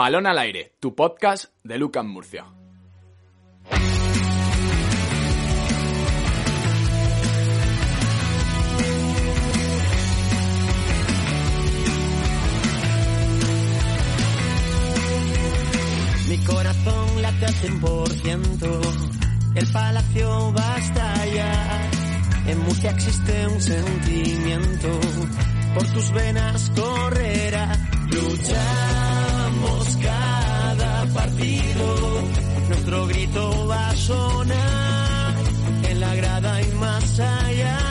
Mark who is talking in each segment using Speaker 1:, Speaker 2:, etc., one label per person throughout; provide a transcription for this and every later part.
Speaker 1: Balón al aire, tu podcast de Lucas Murcia.
Speaker 2: Mi corazón late al 100%, el palacio va a estallar. En Murcia existe un sentimiento, por tus venas correrá. Cada partido, nuestro grito va a sonar en la grada y más allá.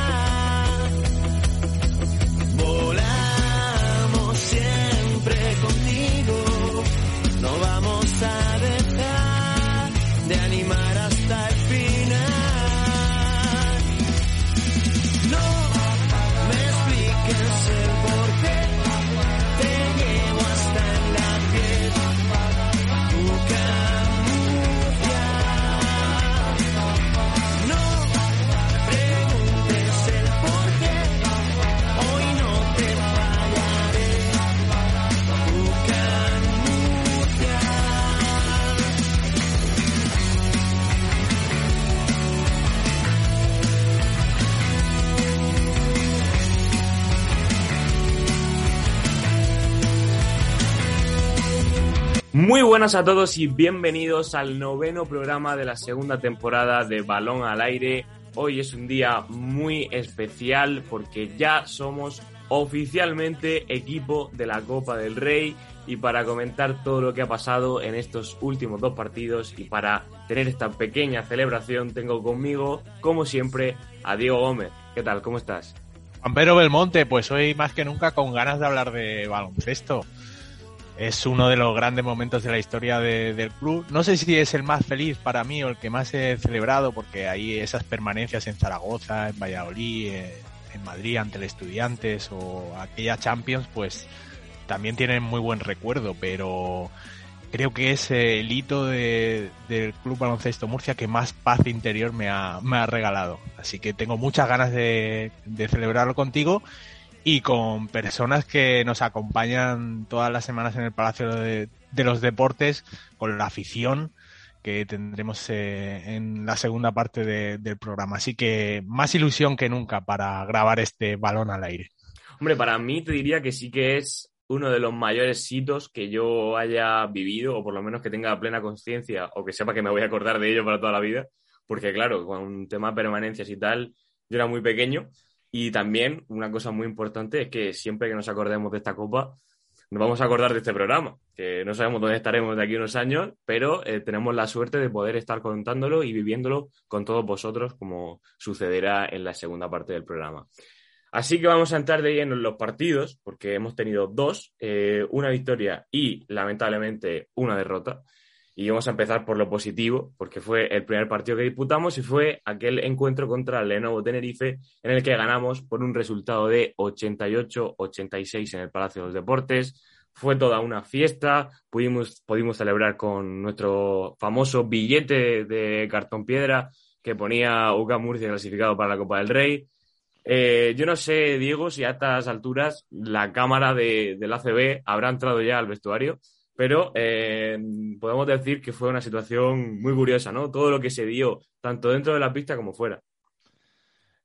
Speaker 3: Buenas a todos y bienvenidos al noveno programa de la segunda temporada de Balón al Aire. Hoy es un día muy especial porque ya somos oficialmente equipo de la Copa del Rey y para comentar todo lo que ha pasado en estos últimos dos partidos y para tener esta pequeña celebración tengo conmigo, como siempre, a Diego Gómez. ¿Qué tal? ¿Cómo estás?
Speaker 4: Pampero Belmonte, pues hoy más que nunca con ganas de hablar de baloncesto. Es uno de los grandes momentos de la historia de- del club. No sé si es el más feliz para mí o el que más he celebrado, porque hay esas permanencias en Zaragoza, en Valladolid, eh, en Madrid ante el Estudiantes o aquella Champions, pues también tienen muy buen recuerdo, pero creo que es eh, el hito de- del Club Baloncesto Murcia que más paz interior me ha, me ha regalado. Así que tengo muchas ganas de celebrarlo contigo y con personas que nos acompañan todas las semanas en el Palacio de, los Deportes, con la afición que tendremos eh, en la segunda parte de- del programa. Así que más ilusión que nunca para grabar este balón al aire.
Speaker 3: Hombre, para mí te diría que sí que es uno de los mayores hitos que yo haya vivido, o por lo menos que tenga plena conciencia, o que sepa que me voy a acordar de ello para toda la vida, porque claro, con un tema de permanencias y tal, yo era muy pequeño, y también una cosa muy importante es que siempre que nos acordemos de esta copa, nos vamos a acordar de este programa, que no sabemos dónde estaremos de aquí a unos años, pero eh, tenemos la suerte de poder estar contándolo y viviéndolo con todos vosotros, como sucederá en la segunda parte del programa. Así que vamos a entrar de lleno en los partidos, porque hemos tenido dos, eh, una victoria y lamentablemente una derrota. Y vamos a empezar por lo positivo, porque fue el primer partido que disputamos y fue aquel encuentro contra el Lenovo Tenerife, en el que ganamos por un resultado de 88-86 en el Palacio de los Deportes. Fue toda una fiesta, pudimos, pudimos celebrar con nuestro famoso billete de cartón piedra que ponía UCA Murcia clasificado para la Copa del Rey. Eh, yo no sé, Diego, si a estas alturas la cámara de, del ACB habrá entrado ya al vestuario, pero eh, podemos decir que fue una situación muy curiosa, ¿no? Todo lo que se dio, tanto dentro de la pista como fuera.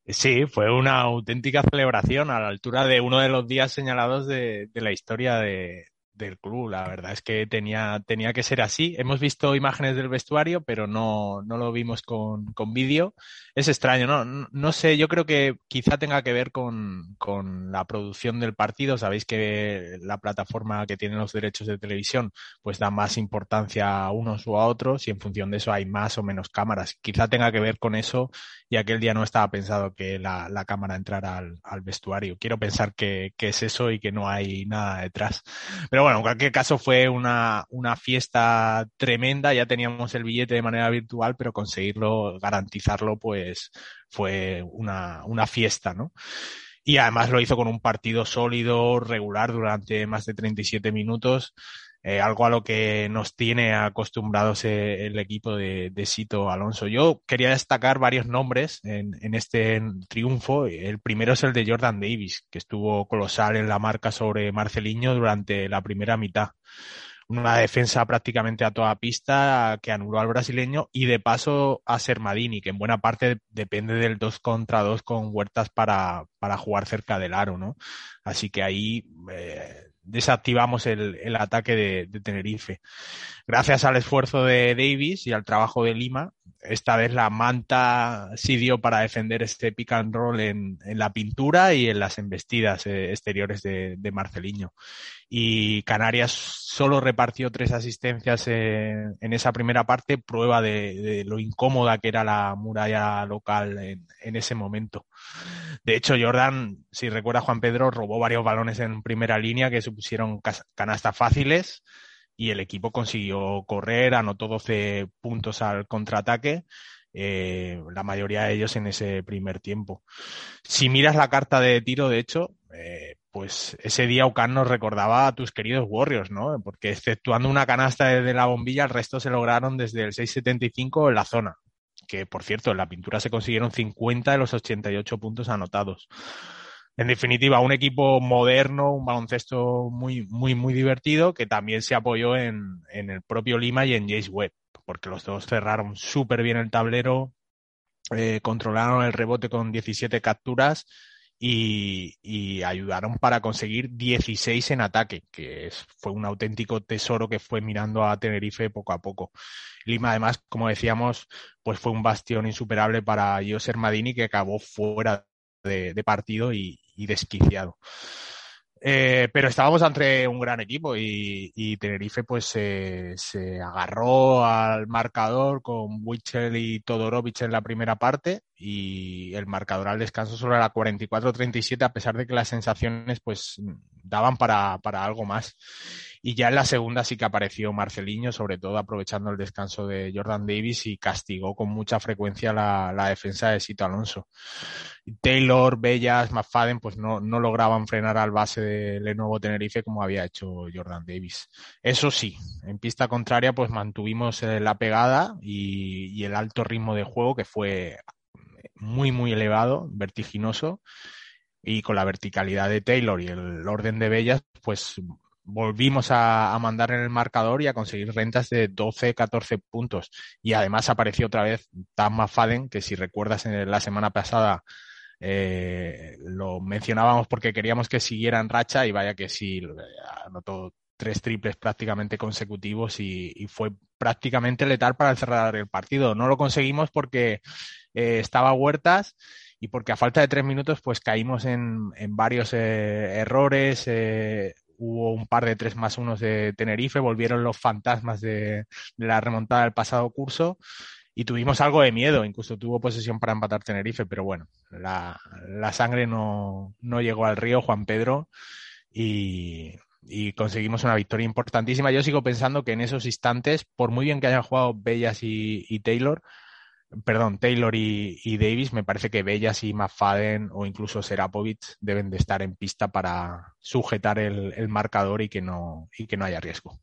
Speaker 4: Sí, fue una auténtica celebración a la altura de uno de los días señalados de, de la historia de, del club. La verdad es que tenía, tenía que ser así. Hemos visto imágenes del vestuario, pero no, no lo vimos con, con vídeo. Es extraño, ¿no? ¿no? sé, yo creo que quizá tenga que ver con, con, la producción del partido. Sabéis que la plataforma que tiene los derechos de televisión pues da más importancia a unos o a otros y en función de eso hay más o menos cámaras. Quizá tenga que ver con eso y aquel día no estaba pensado que la, la cámara entrara al, al, vestuario. Quiero pensar que, que es eso y que no hay nada detrás. Pero bueno, en cualquier caso fue una, una fiesta tremenda, ya teníamos el billete de manera virtual, pero conseguirlo, garantizarlo, pues fue una, una fiesta, ¿no? Y además lo hizo con un partido sólido, regular, durante más de 37 minutos. Eh, algo a lo que nos tiene acostumbrados eh, el equipo de, Sito Alonso. Yo quería destacar varios nombres en, en, este triunfo. El primero es el de Jordan Davis, que estuvo colosal en la marca sobre Marceliño durante la primera mitad. Una defensa prácticamente a toda pista que anuló al brasileño y de paso a Sermadini, que en buena parte depende del 2 contra 2 con Huertas para, para jugar cerca del aro, ¿no? Así que ahí eh, desactivamos el, el ataque de, de, Tenerife. Gracias al esfuerzo de Davis y al trabajo de Lima, esta vez la manta sí dio para defender este pick and roll en, la pintura y en las embestidas eh, exteriores de, de, Marceliño. Y Canarias solo repartió tres asistencias en, esa primera parte, prueba de, de, lo incómoda que era la muralla local en, en ese momento. De hecho, Jordan, si recuerda Juan Pedro, robó varios balones en primera línea que supusieron canastas fáciles y el equipo consiguió correr, anotó 12 puntos al contraataque, eh, la mayoría de ellos en ese primer tiempo. Si miras la carta de tiro, de hecho, eh, pues ese día Ocan nos recordaba a tus queridos Warriors, ¿no? Porque exceptuando una canasta desde la bombilla, el resto se lograron desde el 6.75 en la zona. Que, por cierto, en la pintura se consiguieron 50 de los 88 puntos anotados en definitiva, un equipo moderno, un baloncesto muy, muy, muy divertido que también se apoyó en, en el propio Lima y en Jace Webb, porque los dos cerraron súper bien el tablero, eh, controlaron el rebote con 17 capturas y, ayudaron para conseguir 16 en ataque, que fue un auténtico tesoro que fue mirando a Tenerife poco a poco. Lima, además, como decíamos, pues fue un bastión insuperable para Joser Madini, que acabó fuera de, partido y, desquiciado. Eh, pero estábamos ante un gran equipo y, Tenerife pues se, se, agarró al marcador con Wichel y Todorovic en la primera parte y el marcador al descanso sobre la 44-37 a pesar de que las sensaciones pues daban para, para algo más. Y ya en la segunda sí que apareció Marceliño, sobre todo aprovechando el descanso de Jordan Davis y castigó con mucha frecuencia la, defensa de Sito Alonso. Taylor, Bellas, McFadden, pues no, no lograban frenar al base de Lenovo Tenerife como había hecho Jordan Davis. Eso sí, en pista contraria pues mantuvimos eh, la pegada y, y el alto ritmo de juego que fue muy, muy elevado, vertiginoso y con la verticalidad de Taylor y el orden de Bellas, pues volvimos a, a, mandar en el marcador y a conseguir rentas de 12, 14 puntos. Y además apareció otra vez Tam McFadden, que si recuerdas en la semana pasada eh, lo mencionábamos porque queríamos que siguiera en racha y vaya que sí, anotó tres triples prácticamente consecutivos y, y, fue prácticamente letal para cerrar el partido. No lo conseguimos porque eh, estaba Huertas y porque a falta de tres minutos pues caímos en, en varios eh, errores, eh, hubo un par de tres más unos de Tenerife, volvieron los fantasmas de, la remontada del pasado curso y tuvimos algo de miedo, incluso tuvo posesión para empatar Tenerife, pero bueno, la, la sangre no, no, llegó al río Juan Pedro y, y, conseguimos una victoria importantísima. Yo sigo pensando que en esos instantes, por muy bien que hayan jugado Bellas y Taylor, perdón, Taylor y, Davis, me parece que Bellas y McFadden o incluso Serapovic deben de estar en pista para sujetar el, el marcador y que, no, y que no haya riesgo.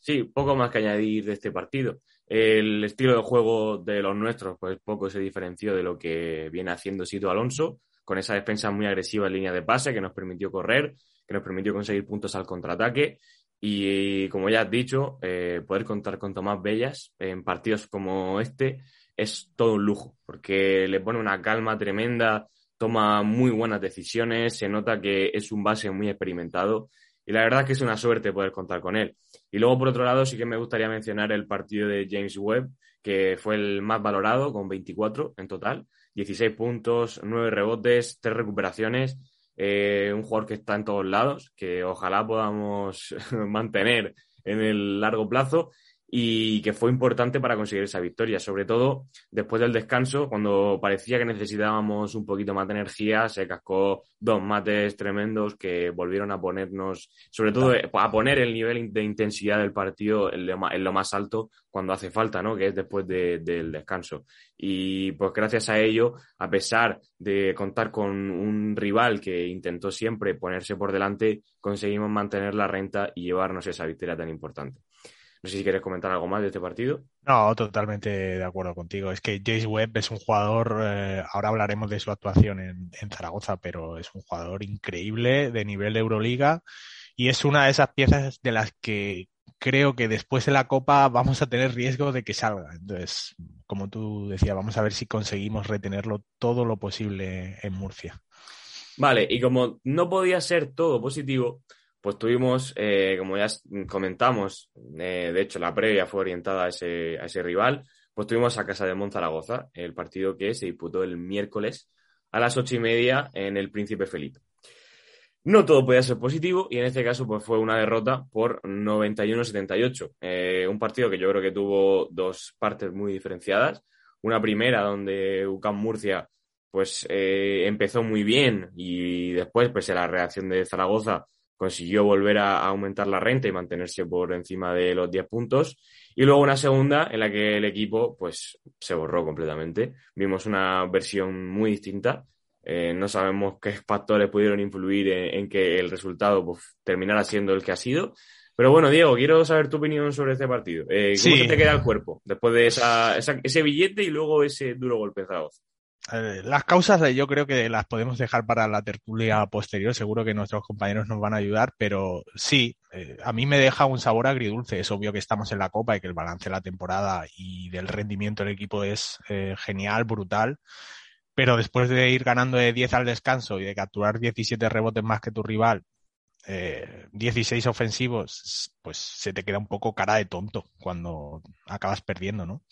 Speaker 3: Sí, poco más que añadir de este partido. El estilo de juego de los nuestros, pues poco se diferenció de lo que viene haciendo Sito Alonso, con esa defensa muy agresiva en línea de pase que nos permitió correr, que nos permitió conseguir puntos al contraataque y, como ya has dicho, eh, poder contar con Tomás Bellas en partidos como este es todo un lujo, porque le pone una calma tremenda, toma muy buenas decisiones, se nota que es un base muy experimentado y la verdad es que es una suerte poder contar con él. Y luego, por otro lado, sí que me gustaría mencionar el partido de James Webb, que fue el más valorado, con 24 en total, 16 puntos, 9 rebotes, 3 recuperaciones. Eh, un jugador que está en todos lados, que ojalá podamos mantener en el largo plazo y que fue importante para conseguir esa victoria, sobre todo después del descanso, cuando parecía que necesitábamos un poquito más de energía, se cascó dos mates tremendos que volvieron a ponernos, sobre todo a poner el nivel de intensidad del partido en lo más alto cuando hace falta, ¿no? Que es después del descanso. Y pues gracias a ello, a pesar de contar con un rival que intentó siempre ponerse por delante, conseguimos mantener la renta y llevarnos esa victoria tan importante. No sé si quieres comentar algo más de este partido.
Speaker 4: No, totalmente de acuerdo contigo. Es que Jace Webb es un jugador, eh, ahora hablaremos de su actuación en, Zaragoza, pero es un jugador increíble de nivel de Euroliga y es una de esas piezas de las que creo que después de la Copa vamos a tener riesgo de que salga. Entonces, como tú decías, vamos a ver si conseguimos retenerlo todo lo posible en Murcia.
Speaker 3: Vale, y como no podía ser todo positivo, pues tuvimos, eh, como ya comentamos, eh, de hecho la previa fue orientada a ese, a ese rival, pues tuvimos a Casa de Monzaragoza, el partido que se disputó el miércoles a las ocho y media en el Príncipe Felipe. No todo podía ser positivo y en este caso pues fue una derrota por 91-78. Eh, un partido que yo creo que tuvo dos partes muy diferenciadas. Una primera donde UCAM Murcia pues empezó muy bien y después pues la reacción de Zaragoza consiguió volver a, aumentar la renta y mantenerse por encima de los 10 puntos. Y luego una segunda en la que el equipo pues se borró completamente. Vimos una versión muy distinta. Eh, no sabemos qué factores pudieron influir en, que el resultado pues, terminara siendo el que ha sido. Pero bueno, Diego, quiero saber tu opinión sobre este partido. Eh, ¿Cómo te queda el cuerpo después de esa, ese billete y luego ese duro golpe de Zaragoza?
Speaker 4: Eh, las causas yo creo que las podemos dejar para la tertulia posterior, seguro que nuestros compañeros nos van a ayudar, pero sí, eh, a mí me deja un sabor agridulce. Es obvio que estamos en la Copa y que el balance de la temporada y del rendimiento del equipo es eh, genial, brutal, pero después de ir ganando de 10 al descanso y de capturar 17 rebotes más que tu rival, 16 ofensivos, pues se te queda un poco cara de tonto cuando acabas perdiendo, ¿no?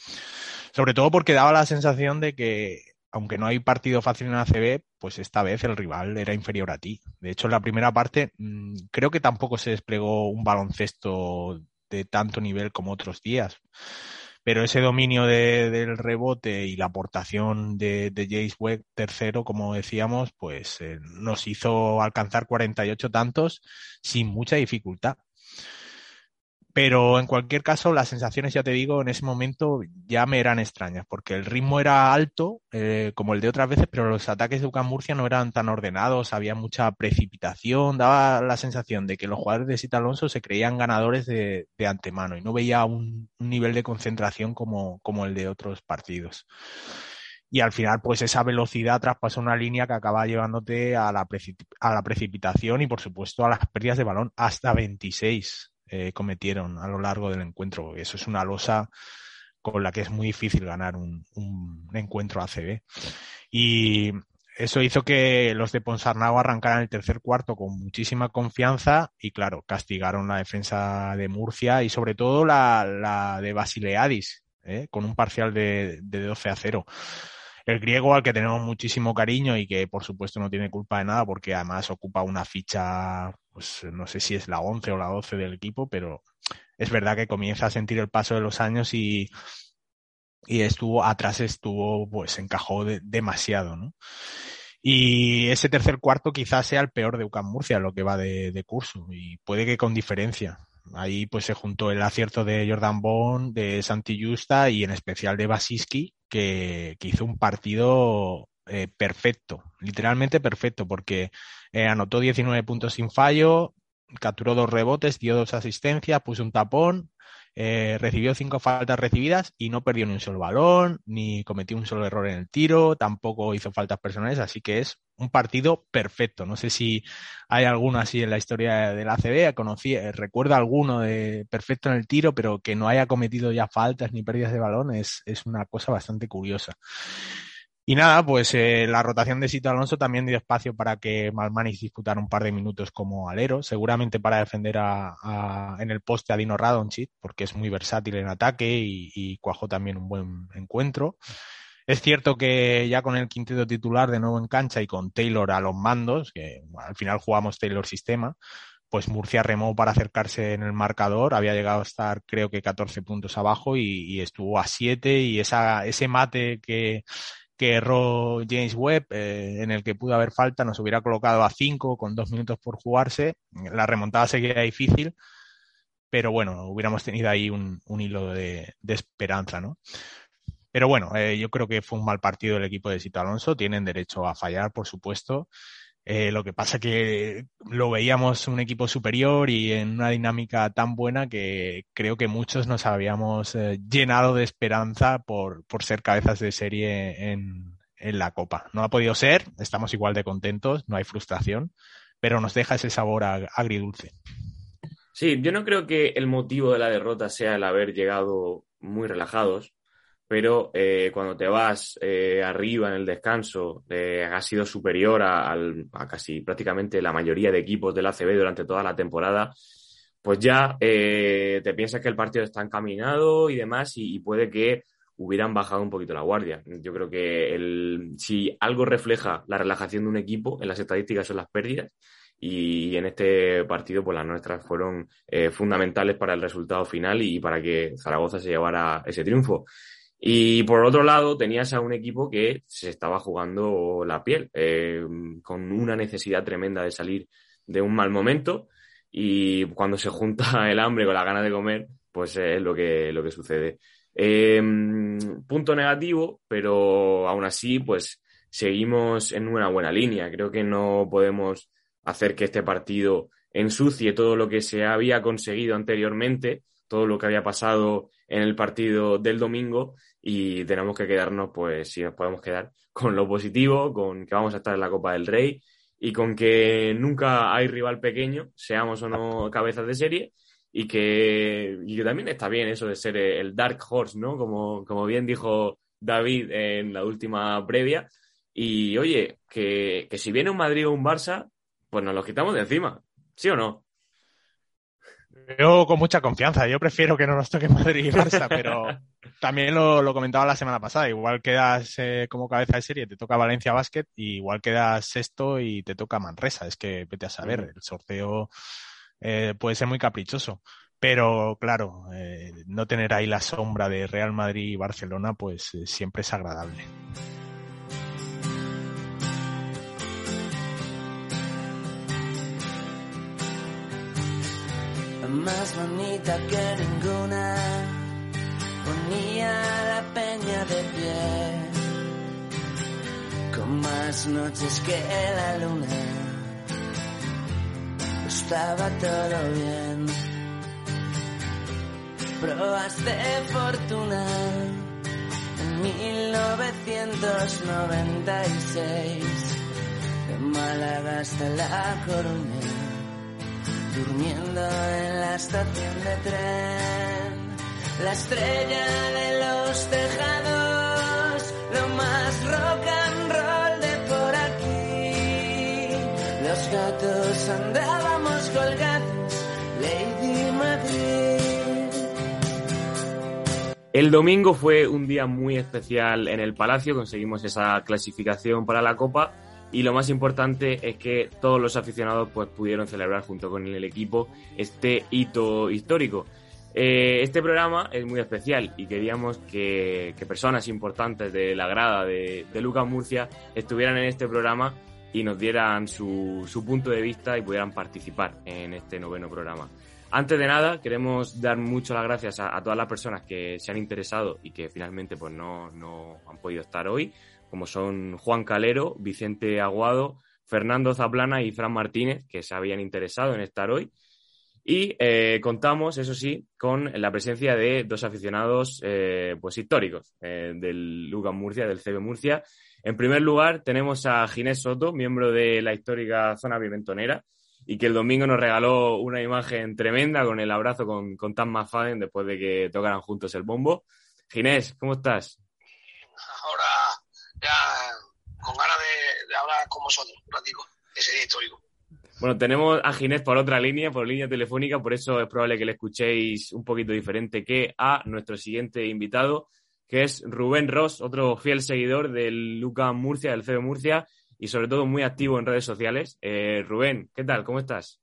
Speaker 4: Sobre todo porque daba la sensación de que aunque no hay partido fácil en ACB, pues esta vez el rival era inferior a ti. De hecho, en la primera parte mm, creo que tampoco se desplegó un baloncesto de tanto nivel como otros días. Pero ese dominio del rebote y la aportación de, de Jace Webb tercero, como decíamos, pues eh, nos hizo alcanzar 48 tantos sin mucha dificultad. Pero en cualquier caso, las sensaciones, ya te digo, en ese momento ya me eran extrañas, porque el ritmo era alto, eh, como el de otras veces, pero los ataques de UCAM Murcia no eran tan ordenados, había mucha precipitación, daba la sensación de que los jugadores de Sita Alonso se creían ganadores de, antemano y no veía un, nivel de concentración como, como el de otros partidos. Y al final pues esa velocidad traspasó una línea que acaba llevándote a la, a la precipitación y por supuesto a las pérdidas de balón hasta 26 eh, cometieron a lo largo del encuentro. Eso es una losa con la que es muy difícil ganar un, encuentro ACB. Y eso hizo que los de Ponsarnau arrancaran el tercer cuarto con muchísima confianza y, claro, castigaron la defensa de Murcia y sobre todo la, de Basileadis, ¿eh? con un parcial de, de 12 a 0 el griego al que tenemos muchísimo cariño y que por supuesto no tiene culpa de nada porque además ocupa una ficha, pues no sé si es la 11 o la 12 del equipo, pero es verdad que comienza a sentir el paso de los años y, y estuvo atrás, estuvo, pues encajó demasiado, ¿no? Y ese tercer cuarto quizás sea el peor de UCAM Murcia, lo que va de, curso, y puede que con diferencia. Ahí pues se juntó el acierto de Jordan Bond, de Santi Justa y en especial de Basiski, que, hizo un partido eh, perfecto, literalmente perfecto, porque eh, anotó 19 puntos sin fallo, capturó dos rebotes, dio dos asistencias, puso un tapón, eh, recibió cinco faltas recibidas y no perdió ni un solo balón, ni cometió un solo error en el tiro, tampoco hizo faltas personales, así que es un partido perfecto. No sé si hay alguno así en la historia de la ACB, conocí, eh, recuerdo alguno de perfecto en el tiro, pero que no haya cometido ya faltas ni pérdidas de balón es, es una cosa bastante curiosa. Y nada, pues eh, la rotación de Sito Alonso también dio espacio para que Malmanis disputara un par de minutos como alero, seguramente para defender a, en el poste a Dino Radonchit, porque es muy versátil en ataque y, cuajó también un buen encuentro. Es cierto que ya con el quinteto titular de nuevo en cancha y con Taylor a los mandos, que al final jugamos Taylor sistema, pues Murcia remó para acercarse en el marcador, había llegado a estar creo que 14 puntos abajo y, y estuvo a 7 y esa, ese mate que que erró James Webb, eh, en el que pudo haber falta, nos hubiera colocado a 5 con dos minutos por jugarse. La remontada seguía difícil, pero bueno, hubiéramos tenido ahí un, hilo de, de, esperanza, ¿no? Pero bueno, eh, yo creo que fue un mal partido el equipo de Sito Alonso. Tienen derecho a fallar, por supuesto. Eh, lo que pasa que lo veíamos un equipo superior y en una dinámica tan buena que creo que muchos nos habíamos eh, llenado de esperanza por, por ser cabezas de serie en, en, la Copa. No ha podido ser, estamos igual de contentos, no hay frustración, pero nos deja ese sabor agridulce.
Speaker 3: Sí, yo no creo que el motivo de la derrota sea el haber llegado muy relajados pero eh, cuando te vas eh, arriba en el descanso, eh, has sido superior a, casi prácticamente la mayoría de equipos del ACB durante toda la temporada, pues ya eh, te piensas que el partido está encaminado y demás, y, puede que hubieran bajado un poquito la guardia. Yo creo que el, si algo refleja la relajación de un equipo en las estadísticas son las pérdidas. Y en este partido, pues las nuestras fueron fundamentales para el resultado final y para que Zaragoza se llevara ese triunfo. Y por otro lado, tenías a un equipo que se estaba jugando la piel, eh, con una necesidad tremenda de salir de un mal momento. Y cuando se junta el hambre con la gana de comer, pues es lo que, lo que sucede. Eh, punto negativo, pero aún así, pues seguimos en una buena línea. Creo que no podemos hacer que este partido ensucie todo lo que se había conseguido anteriormente, todo lo que había pasado en el partido del domingo y tenemos que quedarnos, pues si nos podemos quedar, con lo positivo, con que vamos a estar en la Copa del Rey y con que nunca hay rival pequeño, seamos o no cabezas de serie, y que, y también está bien eso de ser el Dark Horse, ¿no? Como, como bien dijo David en la última previa. Y oye, que, que si viene un Madrid o un Barça, pues nos los quitamos de encima, ¿sí o no?
Speaker 4: Yo con mucha confianza, yo prefiero que no nos toque Madrid y Barça, pero también lo, lo, comentaba la semana pasada, igual quedas eh, como cabeza de serie, te toca Valencia Basket, y igual quedas sexto y te toca Manresa, es que vete a saber, el sorteo eh, puede ser muy caprichoso. Pero claro, eh, no tener ahí la sombra de Real Madrid y Barcelona, pues eh, siempre es agradable.
Speaker 2: Más bonita que ninguna, ponía la peña de pie, con más noches que la luna, estaba todo bien. Pruebas de fortuna. En 1996, de Málaga hasta La Coruña durmiendo en la estación de tren, la estrella de los tejados, lo más rock and roll de por aquí. Los gatos andábamos colgados, Lady Madrid.
Speaker 3: El domingo fue un día muy especial en el Palacio, conseguimos esa clasificación para la Copa y lo más importante es que todos los aficionados pues, pudieron celebrar junto con el equipo este hito histórico. Eh, este programa es muy especial y queríamos que, personas importantes de la grada de, de, Lucas Murcia estuvieran en este programa y nos dieran su, su punto de vista y pudieran participar en este noveno programa. Antes de nada, queremos dar muchas gracias a, a, todas las personas que se han interesado y que finalmente pues, no, no han podido estar hoy como son Juan Calero, Vicente Aguado, Fernando Zaplana y Fran Martínez, que se habían interesado en estar hoy. Y eh, contamos, eso sí, con la presencia de dos aficionados eh, pues históricos eh, del Lucas Murcia, del CB Murcia. En primer lugar, tenemos a Ginés Soto, miembro de la histórica zona pimentonera, y que el domingo nos regaló una imagen tremenda con el abrazo con, con Tan Mafaden después de que tocaran juntos el bombo. Ginés, ¿cómo estás?
Speaker 5: Ahora ya con ganas de, hablar con vosotros un ese día histórico.
Speaker 3: Bueno, tenemos a Ginés por otra línea, por línea telefónica, por eso es probable que le escuchéis un poquito diferente que a nuestro siguiente invitado, que es Rubén Ross, otro fiel seguidor del Luca Murcia, del CB Murcia, y sobre todo muy activo en redes sociales. Eh, Rubén, ¿qué tal? ¿Cómo estás?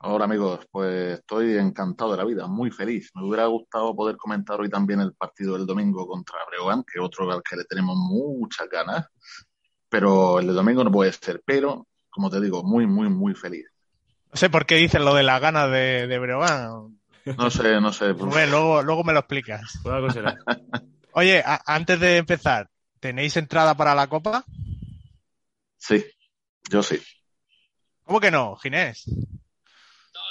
Speaker 6: Hola amigos, pues estoy encantado de la vida, muy feliz. Me hubiera gustado poder comentar hoy también el partido del domingo contra Breogán, que otro al que le tenemos muchas ganas, pero el de domingo no puede ser. Pero, como te digo, muy, muy, muy feliz.
Speaker 4: No sé por qué dices lo de las ganas de, de Breogán.
Speaker 6: No sé, no sé.
Speaker 4: Rubén, luego, luego me lo explicas.
Speaker 3: Pues.
Speaker 4: Oye, a- antes de empezar, ¿tenéis entrada para la copa?
Speaker 6: Sí, yo sí.
Speaker 4: ¿Cómo que no, Ginés?
Speaker 5: No,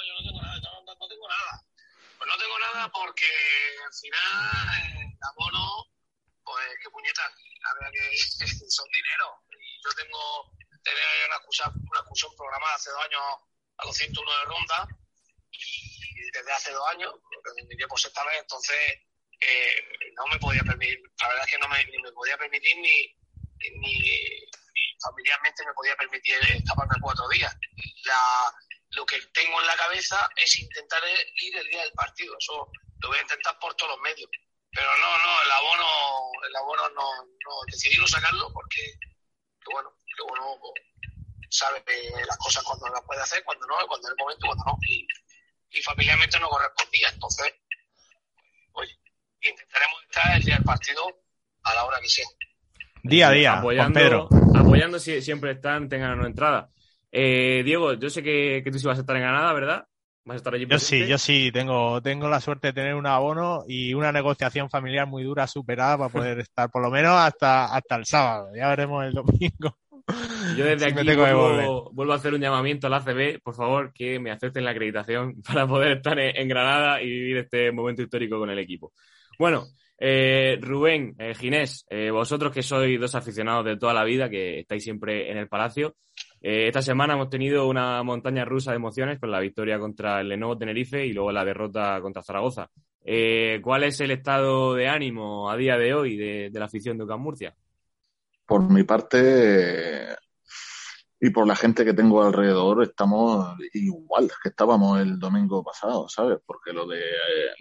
Speaker 5: yo no tengo nada, no, no- no tengo nada. Pues no tengo porque al final el abono, pues qué puñetas, la verdad que son dinero. Yo tengo, tenía una excusa, una excursión programada hace dos años a los 101 de ronda y desde hace dos años, lo por sexta vez, entonces eh, no me podía permitir, la verdad es que no me, ni me podía permitir ni, ni, familiarmente me podía permitir escaparme cuatro días. Lo que tengo en la cabeza es intentar ir el día del partido. Eso lo voy a intentar por todos los medios. Pero no, no, el abono, el abono no, no decidí no sacarlo porque, que bueno, que bueno, pues, sabe las cosas cuando las puede hacer, cuando no, cuando es el momento, cuando no. Y, y familiarmente no correspondía. Entonces, oye, intentaremos estar el día del partido a la hora que sea.
Speaker 4: Día a día,
Speaker 3: apoyando,
Speaker 4: Pedro.
Speaker 3: apoyando si siempre están, tengan o no entrada. Eh, Diego, yo sé que, que tú sí vas a estar en Granada, ¿verdad? Vas a estar allí
Speaker 4: Yo
Speaker 3: presente.
Speaker 4: sí, yo sí, tengo, tengo la suerte de tener un abono y una negociación familiar muy dura superada para poder estar por lo menos hasta, hasta el sábado. Ya veremos el domingo.
Speaker 3: Yo desde
Speaker 4: Sí,
Speaker 3: aquí vuelvo, vuelvo a hacer un llamamiento a la ACB, por favor, que me acepten la acreditación para poder estar en, en Granada y vivir este momento histórico con el equipo. Bueno, eh, Rubén, eh, Ginés, eh, vosotros que sois dos aficionados de toda la vida, que estáis siempre en el Palacio, eh, esta semana hemos tenido una montaña rusa de emociones con la victoria contra el Lenovo Tenerife y luego la derrota contra Zaragoza. Eh, ¿Cuál es el estado de ánimo a día de hoy de, la afición de UCAM Murcia?
Speaker 6: Por mi parte y por la gente que tengo alrededor, estamos igual que estábamos el domingo pasado, ¿sabes? Porque lo de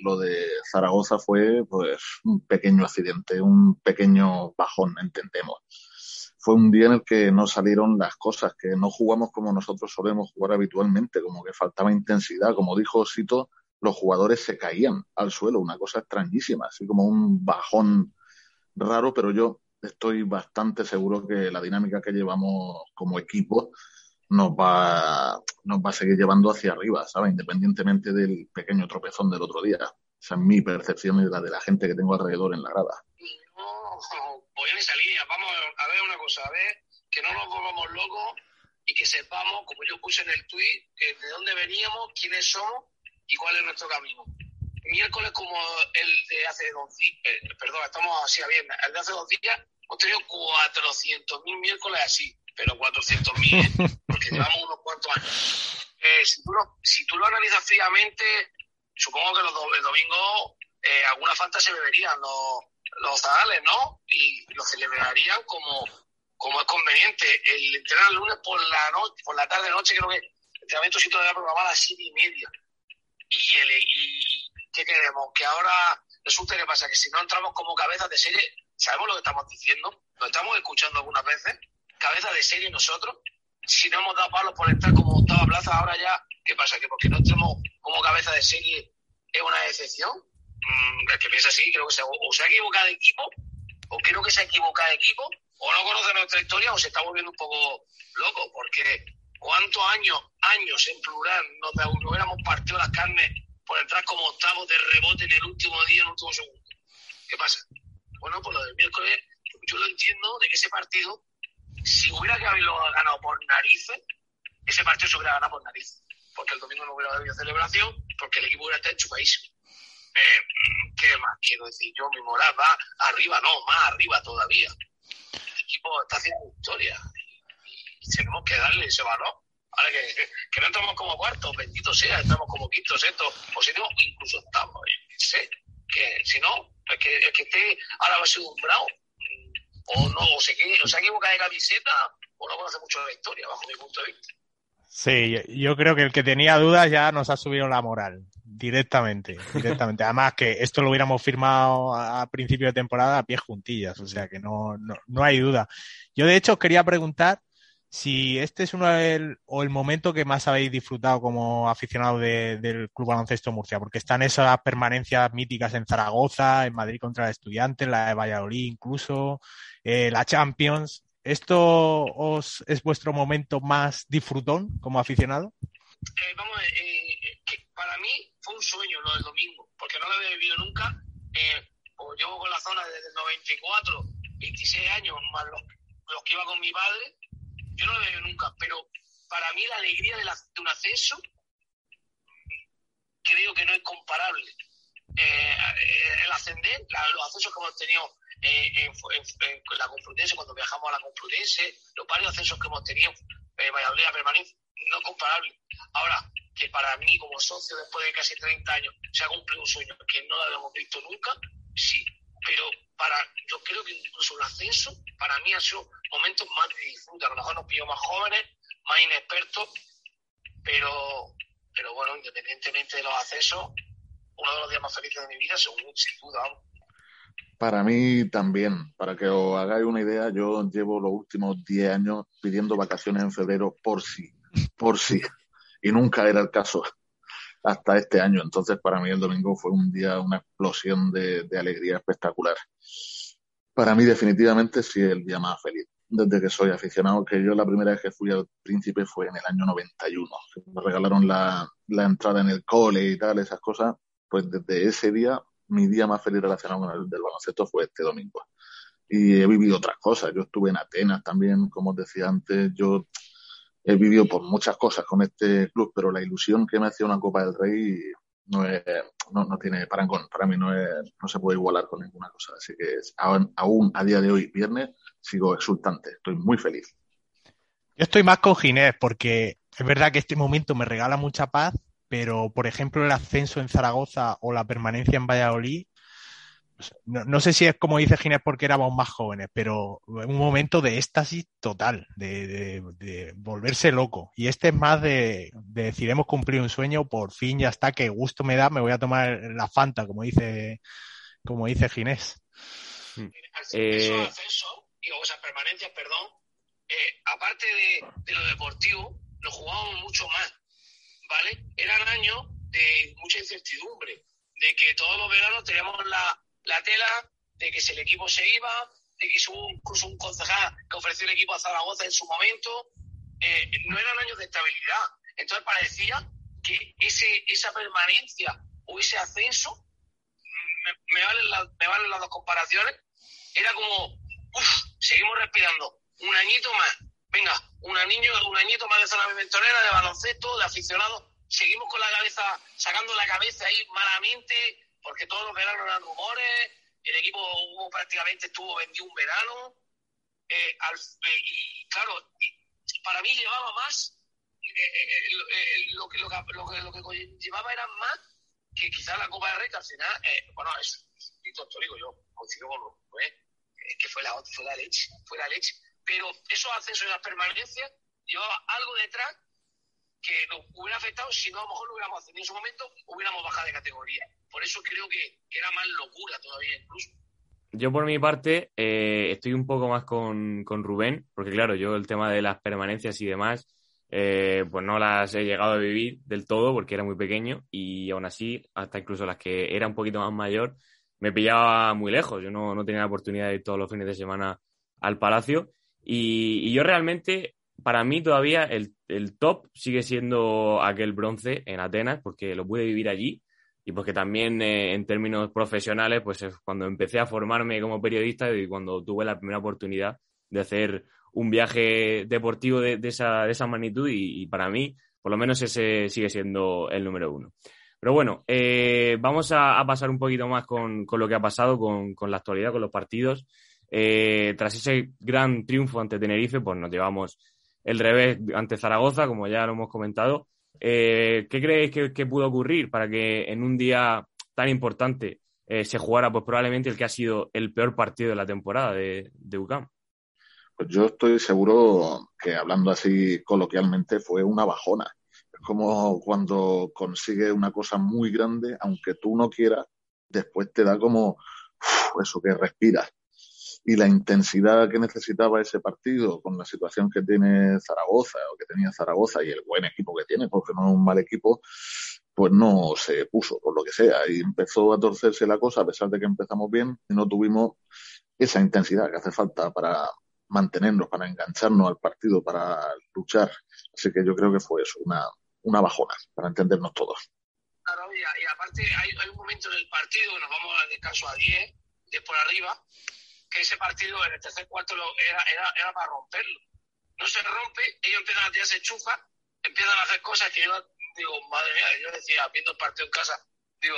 Speaker 6: lo de Zaragoza fue pues un pequeño accidente, un pequeño bajón, entendemos. Fue un día en el que no salieron las cosas, que no jugamos como nosotros solemos jugar habitualmente, como que faltaba intensidad, como dijo Sito, los jugadores se caían al suelo, una cosa extrañísima, así como un bajón raro, pero yo estoy bastante seguro que la dinámica que llevamos como equipo nos va, nos va a seguir llevando hacia arriba, ¿sabes? Independientemente del pequeño tropezón del otro día. Esa es mi percepción y la de la gente que tengo alrededor en la grada.
Speaker 5: En esa línea. Vamos a ver una cosa, a ver, que no nos volvamos locos y que sepamos, como yo puse en el tuit, eh, de dónde veníamos, quiénes somos y cuál es nuestro camino. Miércoles como el de hace dos días, eh, perdón, estamos así a viernes, el de hace dos días hemos tenido 400.000 miércoles así, pero 400.000, porque llevamos unos cuantos años. Eh, si, tú lo, si tú lo analizas fríamente, supongo que los do- el domingo eh, alguna falta se beberían los, los zagales, ¿no? Y lo celebrarían como, como es conveniente. El entrenar el lunes por la noche, por la tarde noche, creo que el entrenamiento sí todavía programado a las siete y media. Y, el, y ¿qué queremos? Que ahora resulta que pasa que si no entramos como cabezas de serie, ¿sabemos lo que estamos diciendo? Lo estamos escuchando algunas veces, cabezas de serie nosotros. Si no hemos dado palos por entrar como octava plaza, ahora ya, ¿qué pasa? Que porque no entremos como cabeza de serie es una excepción. Mm, el que piensa así, creo que se, o se ha equivocado de equipo, o creo que se ha equivocado de equipo, o no conoce nuestra historia, o se está volviendo un poco loco, porque ¿cuántos años, años en plural nos, hubiéramos partido las carnes por entrar como octavos de rebote en el último día, en el último segundo? ¿Qué pasa? Bueno, pues lo del miércoles, yo lo entiendo de que ese partido, si hubiera que haberlo ganado por narices, ese partido se hubiera ganado por narices, porque el domingo no hubiera habido celebración, porque el equipo hubiera estado enchufadísimo. Eh, ¿Qué más quiero decir? Yo, mi moral va arriba, no, más arriba todavía. El equipo está haciendo historia y tenemos que darle ese valor. Ahora que, que no estamos como cuartos, bendito sea, estamos como quinto, sexto, o incluso estamos. Sé que si no, es que, es que esté ahora va a ser un bravo. o no, o se, o se equivoca de camiseta, o no conoce mucho la historia, bajo mi punto de vista.
Speaker 4: Sí, yo creo que el que tenía dudas ya nos ha subido la moral directamente, directamente. Además que esto lo hubiéramos firmado a principio de temporada a pie juntillas, o sea que no, no, no hay duda. Yo de hecho quería preguntar si este es uno del, o el momento que más habéis disfrutado como aficionado del Club Baloncesto Murcia, porque están esas permanencias míticas en Zaragoza, en Madrid contra el Estudiantes, la de Valladolid incluso, eh, la Champions. ¿Esto os es vuestro momento más disfrutón como aficionado?
Speaker 5: Eh, vamos, eh, para mí fue un sueño lo del domingo, porque no lo había vivido nunca. Pues llevo con la zona desde el 94, 26 años, más los, los que iba con mi padre, yo no lo veo nunca, pero para mí la alegría de, un ascenso creo que no es comparable. Eh, el ascender, los ascensos que hemos tenido eh, en, la Complutense, cuando viajamos a la Complutense, los varios ascensos que hemos tenido, eh, Valladolid a permanencia, no comparable. Ahora, que para mí como socio después de casi 30 años se ha cumplido un sueño que no lo habíamos visto nunca, sí, pero para yo creo que incluso el ascenso para mí ha sido momentos más de. A lo mejor nos pilló más jóvenes, más inexpertos, pero, pero bueno, independientemente de los accesos, uno de los días más felices de mi vida, según, sin duda.
Speaker 6: Para mí también, para que os hagáis una idea, yo llevo los últimos 10 años pidiendo vacaciones en febrero por sí, por sí, y nunca era el caso hasta este año. Entonces, para mí el domingo fue un día, una explosión de, alegría espectacular. Para mí, definitivamente, sí el día más feliz desde que soy aficionado, que yo la primera vez que fui al Príncipe fue en el año 91. Me regalaron la, la entrada en el cole y tal, esas cosas. Pues desde ese día, mi día más feliz relacionado con el del baloncesto fue este domingo. Y he vivido otras cosas. Yo estuve en Atenas también, como os decía antes. Yo he vivido por muchas cosas con este club, pero la ilusión que me hacía una Copa del Rey no, es, no, no tiene parangón. Para mí no, es, no se puede igualar con ninguna cosa. Así que aún, aún a día de hoy, viernes, sigo exultante. Estoy muy feliz.
Speaker 4: Yo estoy más con Ginés porque es verdad que este momento me regala mucha paz, pero por ejemplo el ascenso en Zaragoza o la permanencia en Valladolid no, sé si es como dice Ginés porque éramos más jóvenes, pero un momento de éxtasis total, de, volverse loco. Y este es más de, decir, hemos cumplido un sueño, por fin ya está, que gusto me da, me voy a tomar la Fanta, como dice, como dice Ginés.
Speaker 5: Hmm. Eh... ascenso, digo, esas permanencias, perdón, eh, aparte de, lo deportivo, nos jugábamos mucho más, ¿vale? Eran años de mucha incertidumbre, de que todos los veranos teníamos la la tela de que si el equipo se iba, de que hubo incluso un concejal que ofreció el equipo a Zaragoza en su momento. Eh, no eran años de estabilidad. Entonces parecía que ese, esa permanencia o ese ascenso, me, valen, me valen las dos comparaciones, era como, uff, seguimos respirando, un añito más, venga, un, año, un añito más de zona pimentonera, de baloncesto, de aficionados, seguimos con la cabeza, sacando la cabeza ahí malamente, porque todos los veranos eran rumores, el equipo prácticamente estuvo vendido un verano, eh, eh, y claro, para mí llevaba más, eh, lo, que, lo, que, lo, que, llevaba era más que quizás la Copa de Rey, que al final, bueno, es, un histórico, yo coincido con lo que fue la, fue la leche, fue la leche, pero esos accesos y las permanencias llevaba algo detrás que nos hubiera afectado si no a lo mejor lo hubiéramos ascendido en su momento, hubiéramos bajado de categoría. Por eso creo que, era más locura todavía incluso.
Speaker 3: Yo por mi parte eh, estoy un poco más con, con, Rubén, porque claro, yo el tema de las permanencias y demás, eh, pues no las he llegado a vivir del todo porque era muy pequeño y aún así, hasta incluso las que era un poquito más mayor, me pillaba muy lejos. Yo no, no tenía la oportunidad de ir todos los fines de semana al Palacio y, y yo realmente para mí todavía el, top sigue siendo aquel bronce en Atenas, porque lo pude vivir allí y porque también eh, en términos profesionales, pues es cuando empecé a formarme como periodista y cuando tuve la primera oportunidad de hacer un viaje deportivo de, esa, de esa, magnitud y, para mí, por lo menos ese sigue siendo el número uno. Pero bueno, eh, vamos a, pasar un poquito más con, lo que ha pasado, con, la actualidad, con los partidos. Eh, tras ese gran triunfo ante Tenerife, pues nos llevamos el revés ante Zaragoza, como ya lo hemos comentado. Eh, ¿Qué creéis que, pudo ocurrir para que en un día tan importante eh, se jugara pues probablemente el que ha sido el peor partido de la temporada de, de UCAM.
Speaker 6: Pues yo estoy seguro que hablando así coloquialmente fue una bajona. Es como cuando consigues una cosa muy grande, aunque tú no quieras, después te da como eso que respiras. Y la intensidad que necesitaba ese partido con la situación que tiene Zaragoza o que tenía Zaragoza y el buen equipo que tiene, porque no es un mal equipo, pues no se puso, por lo que sea. Y empezó a torcerse la cosa, a pesar de que empezamos bien, y no tuvimos esa intensidad que hace falta para mantenernos, para engancharnos al partido, para luchar. Así que yo creo que fue eso, una, una bajona, para entendernos todos.
Speaker 5: Claro, y, aparte hay, un momento en partido nos vamos al descanso a 10, 10 por arriba, que ese partido en el tercer cuarto era, era, era para romperlo. No se rompe, ellos empiezan a tirarse chufa, empiezan a hacer cosas que yo digo, madre mía, yo decía, viendo el partido en casa, digo,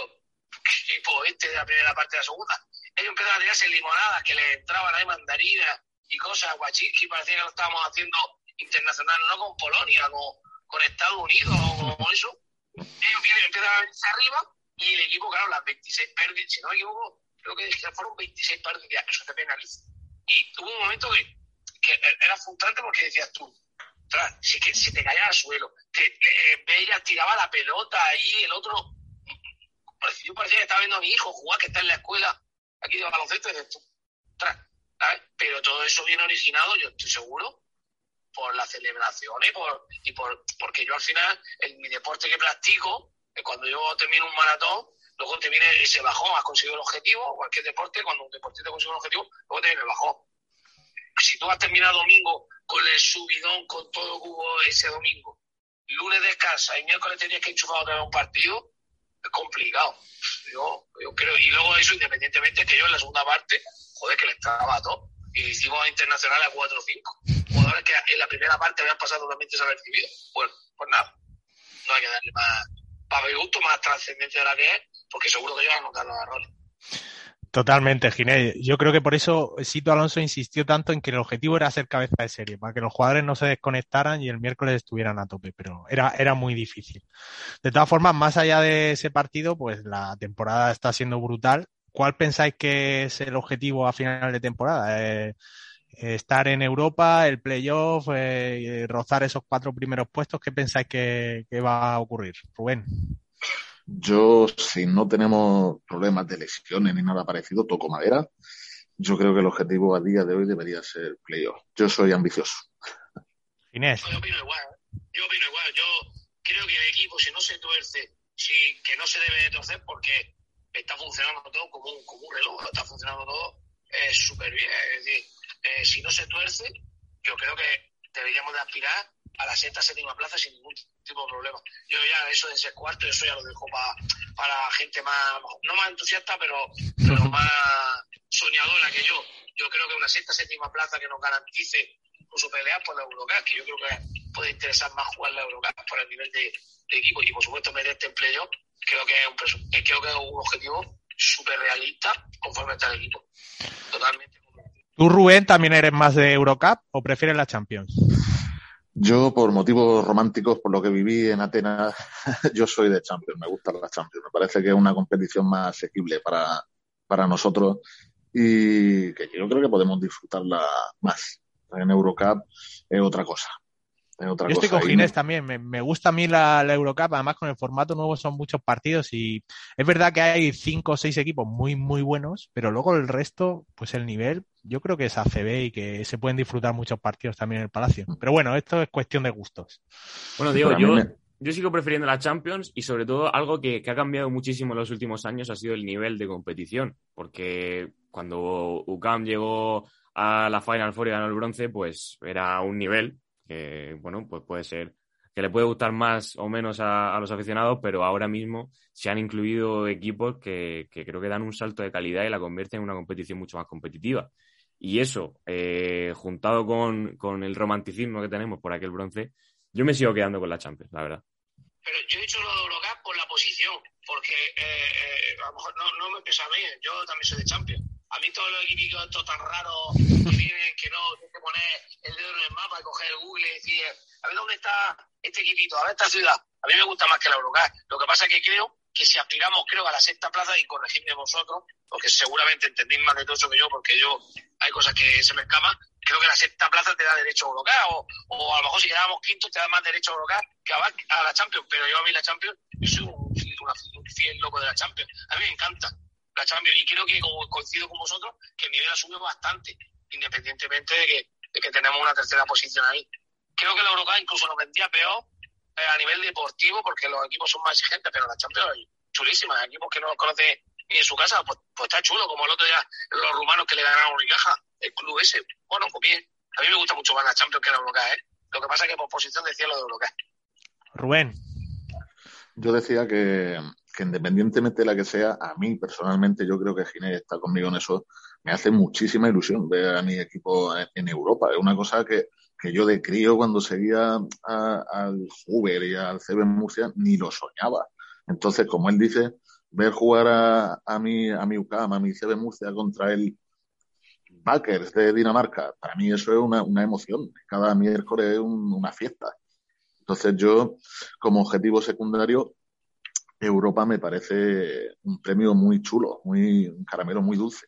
Speaker 5: ¿qué tipo este de la primera parte de la segunda? Ellos empiezan a tirarse limonadas que les entraban ahí mandarinas y cosas, guachiski, parecía que lo estábamos haciendo internacional, no con Polonia, con, con Estados Unidos o con eso. Ellos empiezan a venirse arriba y el equipo, claro, las 26 pérdidas, si no me equivoco, creo que fueron 26 pérdidas, eso te penaliza. Y tuvo un momento que, era frustrante porque decías tú, si, si te caía al suelo, te, eh, Bella tiraba la pelota ahí, el otro, yo parecía que estaba viendo a mi hijo jugar, que está en la escuela aquí de baloncesto, y dices tú, pero todo eso viene originado, yo estoy seguro, por las celebraciones por, y por, porque yo al final, en mi deporte que practico, cuando yo termino un maratón, luego te viene ese bajón, has conseguido el objetivo, cualquier deporte, cuando un deportista consigue un objetivo, luego te viene el bajón. Si tú has terminado domingo con el subidón, con todo que hubo ese domingo, lunes descansa y miércoles tenías que enchufar otra vez un partido, es complicado. Yo, yo creo, y luego eso, independientemente que yo en la segunda parte, joder, que le estaba a todo. Y hicimos internacional a 4 o 5. Jugadores que en la primera parte habían pasado totalmente desapercibidos. Bueno, pues nada, no hay que darle más, para mi gusto, más trascendencia de la que es, porque seguro que van a notar los errores.
Speaker 4: Totalmente, Ginés. Yo creo que por eso Sito Alonso insistió tanto en que el objetivo era ser cabeza de serie, para que los jugadores no se desconectaran y el miércoles estuvieran a tope, pero era, era muy difícil. De todas formas, más allá de ese partido, pues la temporada está siendo brutal. ¿Cuál pensáis que es el objetivo a final de temporada? Eh, estar en Europa, el playoff, eh, rozar esos cuatro primeros puestos, ¿qué pensáis que, que va a ocurrir? Rubén.
Speaker 6: Yo, si no tenemos problemas de lesiones ni nada parecido, toco madera. Yo creo que el objetivo a día de hoy debería ser playoff. Yo soy ambicioso.
Speaker 4: Inés.
Speaker 5: Yo opino igual. Yo opino igual. Yo creo que el equipo, si no se tuerce, si, que no se debe de torcer porque está funcionando todo como un, como un reloj, está funcionando todo eh, súper bien. Es decir, eh, si no se tuerce, yo creo que deberíamos de aspirar a la sexta, séptima plaza sin ningún tipo de problema. Yo ya eso de ser cuarto, eso ya lo dejo para para gente más, no más entusiasta, pero, pero más soñadora que yo. Yo creo que una sexta, séptima plaza que nos garantice incluso pelear por la Eurocup, que yo creo que puede interesar más jugar la Eurocup por el nivel de, de equipo y por supuesto meterte en playoff, creo que es un, creo que es un objetivo súper realista conforme está el equipo. Totalmente.
Speaker 4: ¿Tú, Rubén, también eres más de Eurocup o prefieres la Champions?
Speaker 6: Yo, por motivos románticos, por lo que viví en Atenas, yo soy de Champions, me gusta la Champions. Me parece que es una competición más asequible para, para nosotros y que yo creo que podemos disfrutarla más. En Eurocup es otra cosa. Es otra
Speaker 4: yo
Speaker 6: cosa.
Speaker 4: estoy con Ginés también, me, me, gusta a mí la, la, Eurocup, además con el formato nuevo son muchos partidos y es verdad que hay cinco o seis equipos muy, muy buenos, pero luego el resto, pues el nivel, yo creo que es ACB y que se pueden disfrutar muchos partidos también en el Palacio. Pero bueno, esto es cuestión de gustos.
Speaker 3: Bueno, Diego, yo, me... yo sigo prefiriendo la Champions y sobre todo algo que, que, ha cambiado muchísimo en los últimos años ha sido el nivel de competición, porque cuando UCAM llegó a la Final Four y ganó el bronce, pues era un nivel que, bueno, pues puede ser que le puede gustar más o menos a, a los aficionados, pero ahora mismo se han incluido equipos que, que, creo que dan un salto de calidad y la convierten en una competición mucho más competitiva. Y eso, eh, juntado con, con, el romanticismo que tenemos por aquel bronce, yo me sigo quedando con la Champions, la verdad.
Speaker 5: Pero yo he dicho lo de Eurocup por la posición, porque eh, eh, a lo mejor no, no me pesa a mí, yo también soy de Champions. A mí todos los equipos estos tan raros que vienen, que no, tienes que poner el dedo en el mapa y coger el Google y decir, a ver dónde está este equipito, a ver esta ciudad. A mí me gusta más que la Eurocup. Lo que pasa es que creo que si aspiramos, creo, a la sexta plaza, y corregidme vosotros, porque seguramente entendéis más de todo eso que yo, porque yo hay cosas que se me escapan, creo que la sexta plaza te da derecho a Eurocar, o, o a lo mejor si quedamos quinto te da más derecho a Eurocar que a, la Champions, pero yo a mí la Champions, yo soy un, un fiel loco de la Champions, a mí me encanta la Champions, y creo que como coincido con vosotros, que el nivel ha subido bastante, independientemente de que, de que tenemos una tercera posición ahí. Creo que la Eurocar incluso nos vendía peor a nivel deportivo, porque los equipos son más exigentes, pero la Champions es chulísima. Equipos que no los conoce ni en su casa, pues, pues está chulo, como el otro día los rumanos que le ganaron a Unicaja, el club ese. Bueno, pues bien. A mí me gusta mucho más la Champions que la Eurocar, ¿eh? Lo que pasa es que por posición decía lo de Eurocar.
Speaker 4: Rubén.
Speaker 6: Yo decía que, que, independientemente de la que sea, a mí personalmente, yo creo que Ginés está conmigo en eso, me hace muchísima ilusión ver a mi equipo en, en Europa. Es una cosa que, que yo de crío cuando seguía al Uber y al CB Murcia ni lo soñaba. Entonces, como él dice, ver jugar a, a mi, a mi UCAM, a mi CB Murcia contra el Backers de Dinamarca, para mí eso es una, una emoción. Cada miércoles es un, una fiesta. Entonces yo, como objetivo secundario, Europa me parece un premio muy chulo, muy, un caramelo muy dulce.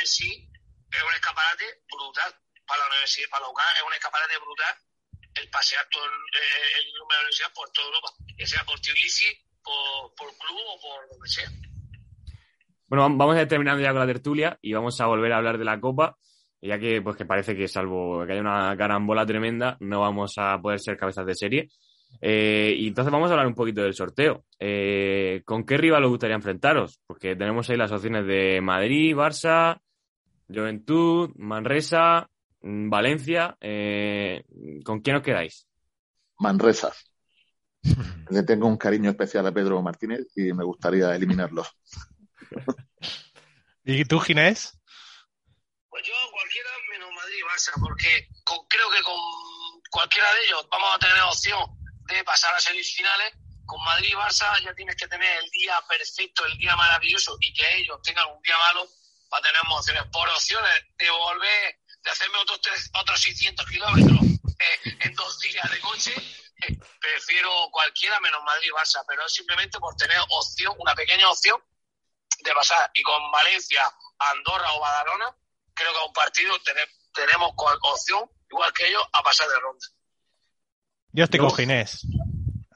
Speaker 5: En sí es un escaparate brutal para la universidad, para la UCAM, es un escaparate brutal el pasear todo el, el número de universidad por toda Europa, que sea por Tbilisi, por, por club o por lo que sea.
Speaker 3: Bueno, vamos a ir terminando ya con la tertulia y vamos a volver a hablar de la Copa, ya que pues que parece que salvo que haya una carambola tremenda, no vamos a poder ser cabezas de serie. Eh, y entonces vamos a hablar un poquito del sorteo. Eh, ¿Con qué rival os gustaría enfrentaros? Porque tenemos ahí las opciones de Madrid, Barça, Juventud, Manresa, Valencia. Eh, ¿Con quién os quedáis?
Speaker 6: Manresa. Le tengo un cariño especial a Pedro Martínez y me gustaría eliminarlos.
Speaker 4: ¿Y tú, Ginés?
Speaker 5: Pues yo cualquiera menos Madrid y Barça, porque con, creo que con cualquiera de ellos vamos a tener opción de pasar a semifinales. Con Madrid y Barça ya tienes que tener el día perfecto, el día maravilloso y que ellos tengan un día malo para tener opciones. Por opciones de volver, de hacerme otros, tres, otros 600 kilómetros eh, en dos días de coche, eh, prefiero cualquiera menos Madrid y Barça, pero es simplemente por tener opción, una pequeña opción de pasar. Y con Valencia, Andorra o Badalona, creo que a un partido tenemos opción, igual que ellos, a pasar de ronda.
Speaker 4: Yo estoy con Ginés.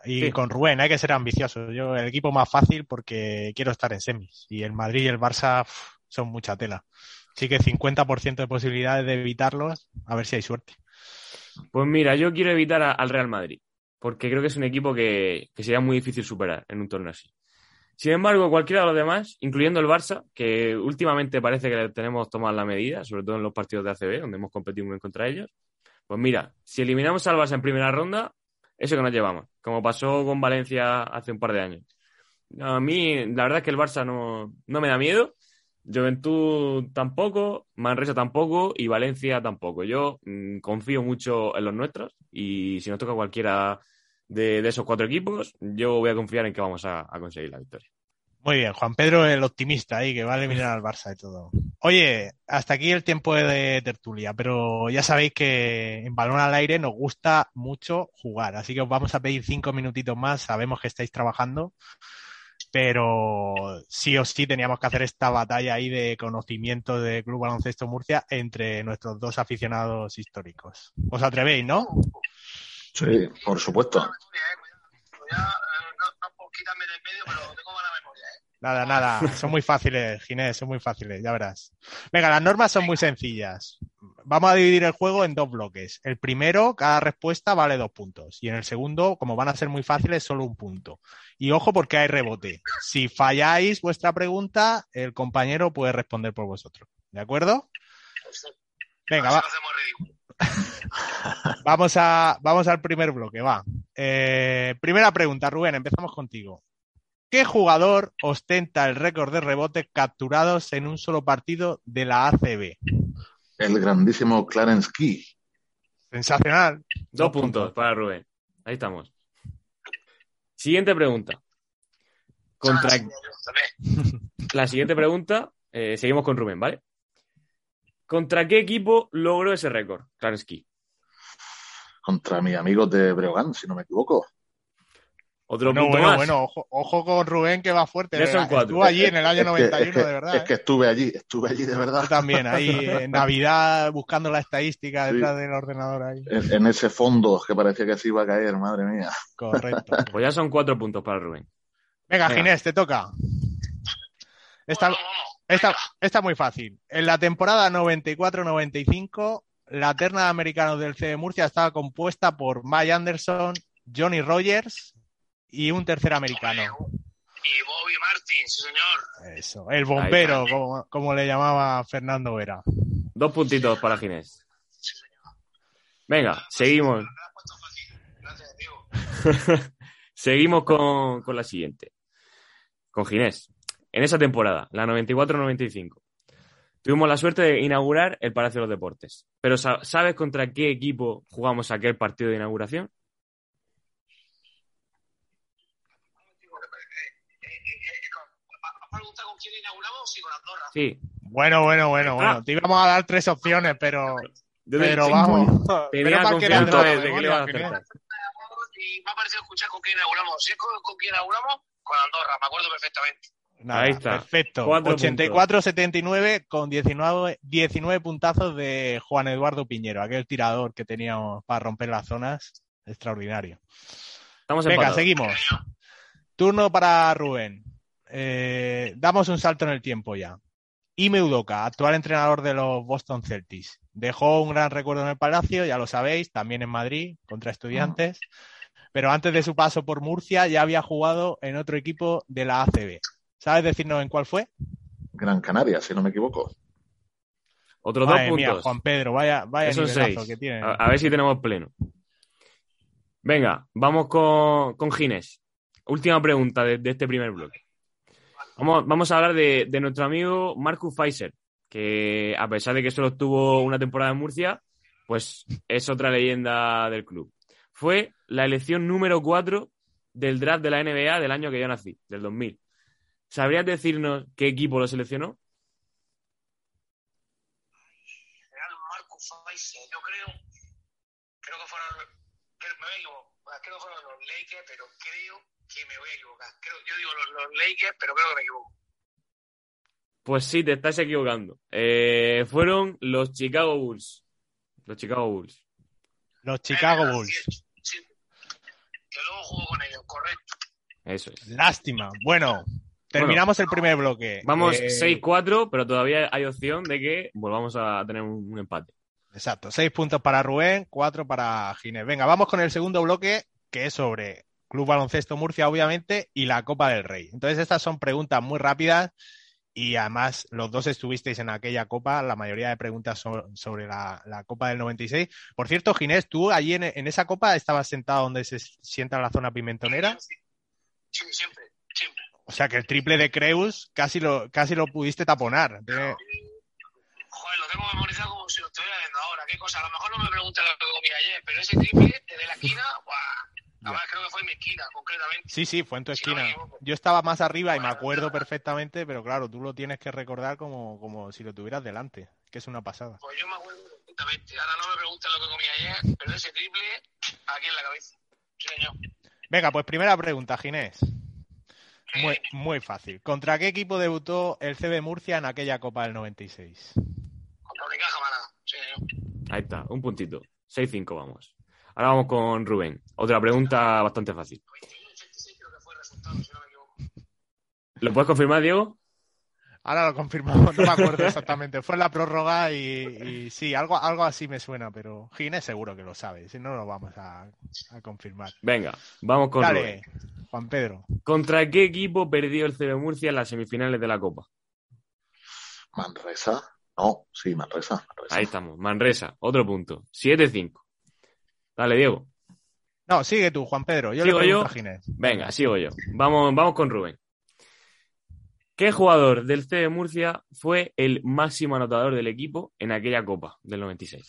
Speaker 4: Y sí. con Rubén, hay que ser ambicioso. Yo, el equipo más fácil porque quiero estar en semis. Y el Madrid y el Barça pff, son mucha tela. Así que 50% de posibilidades de evitarlos, a ver si hay suerte.
Speaker 3: Pues mira, yo quiero evitar al Real Madrid. Porque creo que es un equipo que, que sería muy difícil superar en un torneo así. Sin embargo, cualquiera de los demás, incluyendo el Barça, que últimamente parece que le tenemos tomado la medida, sobre todo en los partidos de ACB, donde hemos competido muy contra ellos, pues mira, si eliminamos al Barça en primera ronda, eso que nos llevamos, como pasó con Valencia hace un par de años. A mí, la verdad es que el Barça no, no me da miedo, Juventud tampoco, Manresa tampoco y Valencia tampoco. Yo mmm, confío mucho en los nuestros y si nos toca cualquiera de, esos cuatro equipos, yo voy a confiar en que vamos a, a, conseguir la victoria.
Speaker 4: Muy bien, Juan Pedro el optimista ahí, que va a eliminar al Barça y todo. Oye, hasta aquí el tiempo de tertulia, pero ya sabéis que en balón al aire nos gusta mucho jugar, así que os vamos a pedir cinco minutitos más, sabemos que estáis trabajando, pero sí o sí teníamos que hacer esta batalla ahí de conocimiento de Club Baloncesto Murcia entre nuestros dos aficionados históricos. ¿Os atrevéis, no?
Speaker 6: Sí, por supuesto.
Speaker 4: Nada, nada, son muy fáciles, Ginés, son muy fáciles, ya verás. Venga, las normas son muy sencillas. Vamos a dividir el juego en dos bloques. El primero, cada respuesta vale dos puntos. Y en el segundo, como van a ser muy fáciles, solo un punto. Y ojo porque hay rebote. Si falláis vuestra pregunta, el compañero puede responder por vosotros. ¿De acuerdo? Venga, va. vamos, a, vamos al primer bloque, va. Eh, primera pregunta, Rubén, empezamos contigo. ¿Qué jugador ostenta el récord de rebotes capturados en un solo partido de la ACB?
Speaker 6: El grandísimo Clarence Key.
Speaker 4: Sensacional.
Speaker 3: Dos, Dos puntos, puntos para Rubén. Ahí estamos. Siguiente pregunta. Contra... La siguiente pregunta, eh, seguimos con Rubén, ¿vale? ¿Contra qué equipo logró ese récord, Clarence Key?
Speaker 6: Contra mis amigos de Breogán, si no me equivoco.
Speaker 3: Otro
Speaker 4: No,
Speaker 3: punto
Speaker 4: bueno,
Speaker 3: más.
Speaker 4: bueno, ojo, ojo con Rubén que va fuerte.
Speaker 3: Ya son cuatro.
Speaker 4: Estuvo allí en el año
Speaker 6: Es que-
Speaker 4: 91,
Speaker 6: es que,
Speaker 4: de verdad.
Speaker 6: Es
Speaker 4: ¿eh?
Speaker 6: que estuve allí, estuve allí de verdad.
Speaker 4: Yo también, ahí en Navidad buscando la estadística
Speaker 6: Sí.
Speaker 4: detrás del ordenador ahí.
Speaker 6: En, en ese fondo que parecía que se iba a caer, madre mía.
Speaker 4: Correcto.
Speaker 3: Pues ya son cuatro puntos para Rubén.
Speaker 4: Venga,
Speaker 3: Venga.
Speaker 4: Ginés, te toca. Esta, esta, esta es muy fácil. En la temporada 94-95, la terna de americanos del C de Murcia estaba compuesta por Mike Anderson, Johnny Rogers y un tercer americano.
Speaker 5: Y Bobby Martin, sí señor.
Speaker 4: Eso, el bombero, como, como le llamaba Fernando Vera.
Speaker 3: Dos puntitos para Ginés.
Speaker 5: Sí señor.
Speaker 3: Venga, seguimos.
Speaker 5: Me lo has puesto fácil. Gracias, Diego.
Speaker 3: Seguimos con, con la siguiente. Con Ginés. En esa temporada, la 94-95, tuvimos la suerte de inaugurar el Palacio de los Deportes. Pero sa- ¿sabes contra qué equipo jugamos aquel partido de inauguración?
Speaker 5: Eh, eh, eh, con- ¿Has preguntado con quién inauguramos? Sí, con Andorra.
Speaker 3: Sí.
Speaker 4: Bueno, bueno, bueno, bueno. Te íbamos a dar tres opciones, pero, pero vamos.
Speaker 3: Tenía confianza que le a acertar.
Speaker 5: Y me ha parecido escuchar con quién inauguramos. Si es con, con quién inauguramos, con Andorra, me acuerdo perfectamente.
Speaker 4: Nada,
Speaker 3: Ahí está.
Speaker 4: Perfecto.
Speaker 3: Cuatro
Speaker 4: 84-79 con 19, 19 puntazos de Juan Eduardo Piñero, aquel tirador que teníamos para romper las zonas. Extraordinario.
Speaker 3: Estamos
Speaker 4: Venga,
Speaker 3: empatados.
Speaker 4: seguimos. Turno para Rubén. Eh, damos un salto en el tiempo ya. Ime Udoka, actual entrenador de los Boston Celtics. Dejó un gran recuerdo en el Palacio, ya lo sabéis, también en Madrid, contra estudiantes. Pero antes de su paso por Murcia ya había jugado en otro equipo de la ACB. ¿Sabes decirnos en cuál fue?
Speaker 6: Gran Canaria, si no me equivoco.
Speaker 3: Otros dos
Speaker 4: mía,
Speaker 3: puntos.
Speaker 4: Juan Pedro, vaya, vaya
Speaker 3: seis.
Speaker 4: que tiene.
Speaker 3: A, a ver si tenemos pleno. Venga, vamos con, con Ginés. Última pregunta de, de este primer bloque. Vamos, a hablar de, de nuestro amigo Marcus Pfizer, que a pesar de que solo tuvo una temporada en Murcia, pues es otra leyenda del club. Fue la elección número 4 del draft de la NBA del año que yo nací, del 2000. ¿Sabrías decirnos qué equipo lo seleccionó?
Speaker 5: Real Marcus Pfizer, yo creo, creo que fueron, creo, me voy a equivocar, creo que fueron los Lakers, pero creo que me voy a equivocar. Creo, yo digo los, los Lakers, pero creo que me equivoco.
Speaker 3: Pues sí, te estás equivocando. Eh, fueron los Chicago Bulls. Los Chicago Bulls.
Speaker 4: Los Chicago
Speaker 5: verdad,
Speaker 4: Bulls.
Speaker 5: sí, sí. Que luego jugó con ellos, correcto.
Speaker 3: Eso es.
Speaker 4: Lástima. Bueno, terminamos el primer bloque.
Speaker 3: Vamos
Speaker 4: Eh,
Speaker 3: 6-4, pero todavía hay opción de que volvamos a tener un, un empate.
Speaker 4: Exacto, seis puntos para Rubén, cuatro para Ginés. Venga, vamos con el segundo bloque, que es sobre Club Baloncesto Murcia, obviamente, y la Copa del Rey. Entonces, estas son preguntas muy rápidas y además los dos estuvisteis en aquella Copa, la mayoría de preguntas son sobre la, la Copa del 96. Por cierto, Ginés, tú allí en, en esa Copa estabas sentado donde se sienta la zona pimentonera.
Speaker 5: Sí, siempre, siempre.
Speaker 4: O sea que el triple de Creus casi lo, casi lo pudiste taponar.
Speaker 5: Joder, lo tengo memorizado como si lo. Qué cosa, a lo mejor no me preguntas lo que comí ayer, pero ese triple desde la esquina, ¡buah! Además creo que fue en mi esquina, concretamente.
Speaker 4: Sí, sí, fue en tu
Speaker 5: Si no
Speaker 4: esquina.
Speaker 5: equivoco.
Speaker 4: Yo estaba más arriba y me acuerdo perfectamente, pero claro, tú lo tienes que recordar como, como si lo tuvieras delante, que es una pasada.
Speaker 5: Pues yo me acuerdo perfectamente. Ahora no me preguntas lo que comí ayer, pero ese triple aquí en la cabeza. Sí, señor.
Speaker 4: Venga, pues primera pregunta, Ginés. Muy, muy fácil. ¿Contra qué equipo debutó el CB Murcia en aquella Copa del 96?
Speaker 5: Contra Unicaja. Sí.
Speaker 3: Ahí está, un puntito. 6-5 vamos. Ahora vamos con Rubén. Otra pregunta bastante fácil.
Speaker 5: 21-86 creo que fue el resultado, si no me equivoco.
Speaker 3: ¿Lo puedes confirmar, Diego?
Speaker 4: Ahora lo confirmamos, no me acuerdo exactamente. Fue en la prórroga y, y sí, algo, algo así me suena, pero Ginés seguro que lo sabe, si no lo vamos a, a confirmar.
Speaker 3: Venga, vamos con
Speaker 4: Dale,
Speaker 3: Rubén.
Speaker 4: Juan Pedro.
Speaker 3: ¿Contra qué equipo perdió el CB Murcia en las semifinales de la Copa?
Speaker 6: Manresa. No, sí, Manresa. Manresa.
Speaker 3: Ahí estamos, Manresa, otro punto. 7-5. Dale, Diego.
Speaker 4: No, sigue tú, Juan Pedro. Yo
Speaker 3: ¿Sigo
Speaker 4: le
Speaker 3: yo?
Speaker 4: a Ginés.
Speaker 3: Venga, sigo yo. Vamos, vamos con Rubén. ¿Qué jugador del CB Murcia fue el máximo anotador del equipo en aquella Copa del 96?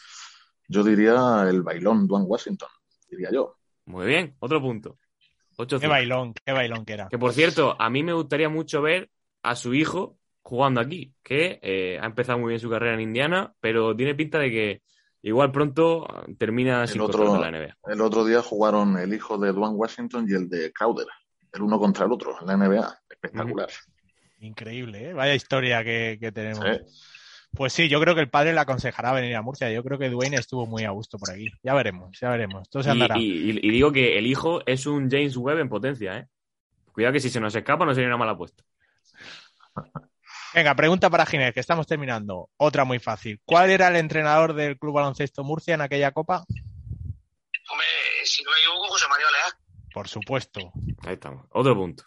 Speaker 6: Yo diría el bailón Duane Washington, diría yo.
Speaker 3: Muy bien, otro punto. 8
Speaker 4: Qué bailón, qué bailón que era.
Speaker 3: Que por cierto, a mí me gustaría mucho ver a su hijo jugando aquí, que eh, ha empezado muy bien su carrera en Indiana, pero tiene pinta de que igual pronto termina sin
Speaker 6: El otro,
Speaker 3: en la NBA.
Speaker 6: el otro día jugaron el hijo de Dwayne Washington y el de Crowder, el uno contra el otro, en la NBA. Espectacular.
Speaker 4: Increíble, ¿eh? Vaya historia que, que tenemos.
Speaker 6: Sí.
Speaker 4: Pues sí, yo creo que el padre le aconsejará venir a Murcia. Yo creo que Dwayne estuvo muy a gusto por aquí. Ya veremos, ya veremos. Esto se
Speaker 3: Y,
Speaker 4: andará.
Speaker 3: y- y digo que el hijo es un James Webb en potencia, ¿eh? Cuidado que si se nos escapa no sería una mala apuesta.
Speaker 4: Venga, pregunta para Ginés, que estamos terminando. Otra muy fácil. ¿Cuál era el entrenador del Club Baloncesto Murcia en aquella copa?
Speaker 5: Hombre, si no me equivoco, José María Oleá.
Speaker 4: Por supuesto.
Speaker 3: Ahí estamos. Otro punto.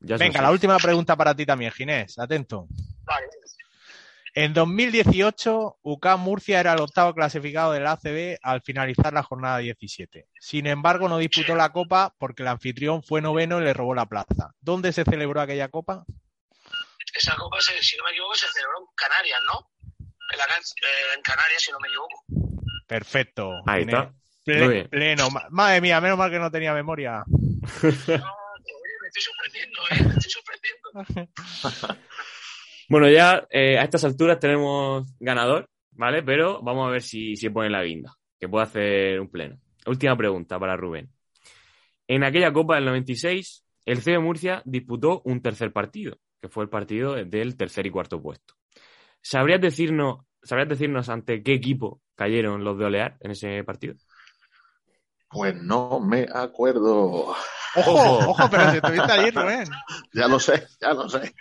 Speaker 3: Ya
Speaker 4: Venga, la última pregunta para ti también, Ginés. Atento.
Speaker 5: Vale.
Speaker 4: En 2018, UCAM Murcia era el octavo clasificado del ACB al finalizar la jornada 17. Sin embargo, no disputó la copa porque el anfitrión fue noveno y le robó la plaza. ¿Dónde se celebró aquella copa?
Speaker 5: Esa copa, se- si no me equivoco, se celebró en Canarias, ¿no? En, la, eh, en Canarias, si no me equivoco.
Speaker 4: Perfecto.
Speaker 3: Ahí está. Muy bien.
Speaker 4: pleno. Ma- Madre mía, menos mal que no tenía memoria.
Speaker 5: No, oye, me estoy sorprendiendo, ¿eh? Me estoy sorprendiendo.
Speaker 3: Bueno, ya eh, a estas alturas tenemos ganador, ¿vale? Pero vamos a ver si, si pone la guinda, que puede hacer un pleno. Última pregunta para Rubén. En aquella Copa del 96, el CB Murcia disputó un tercer partido, que fue el partido del tercer y cuarto puesto. ¿Sabrías decirnos, ¿sabrías decirnos ante qué equipo cayeron los de Olear en ese partido?
Speaker 6: Pues no me acuerdo.
Speaker 4: Ojo,
Speaker 3: Ojo.
Speaker 4: pero si estuviste allí, Rubén.
Speaker 6: Ya lo sé, ya lo sé.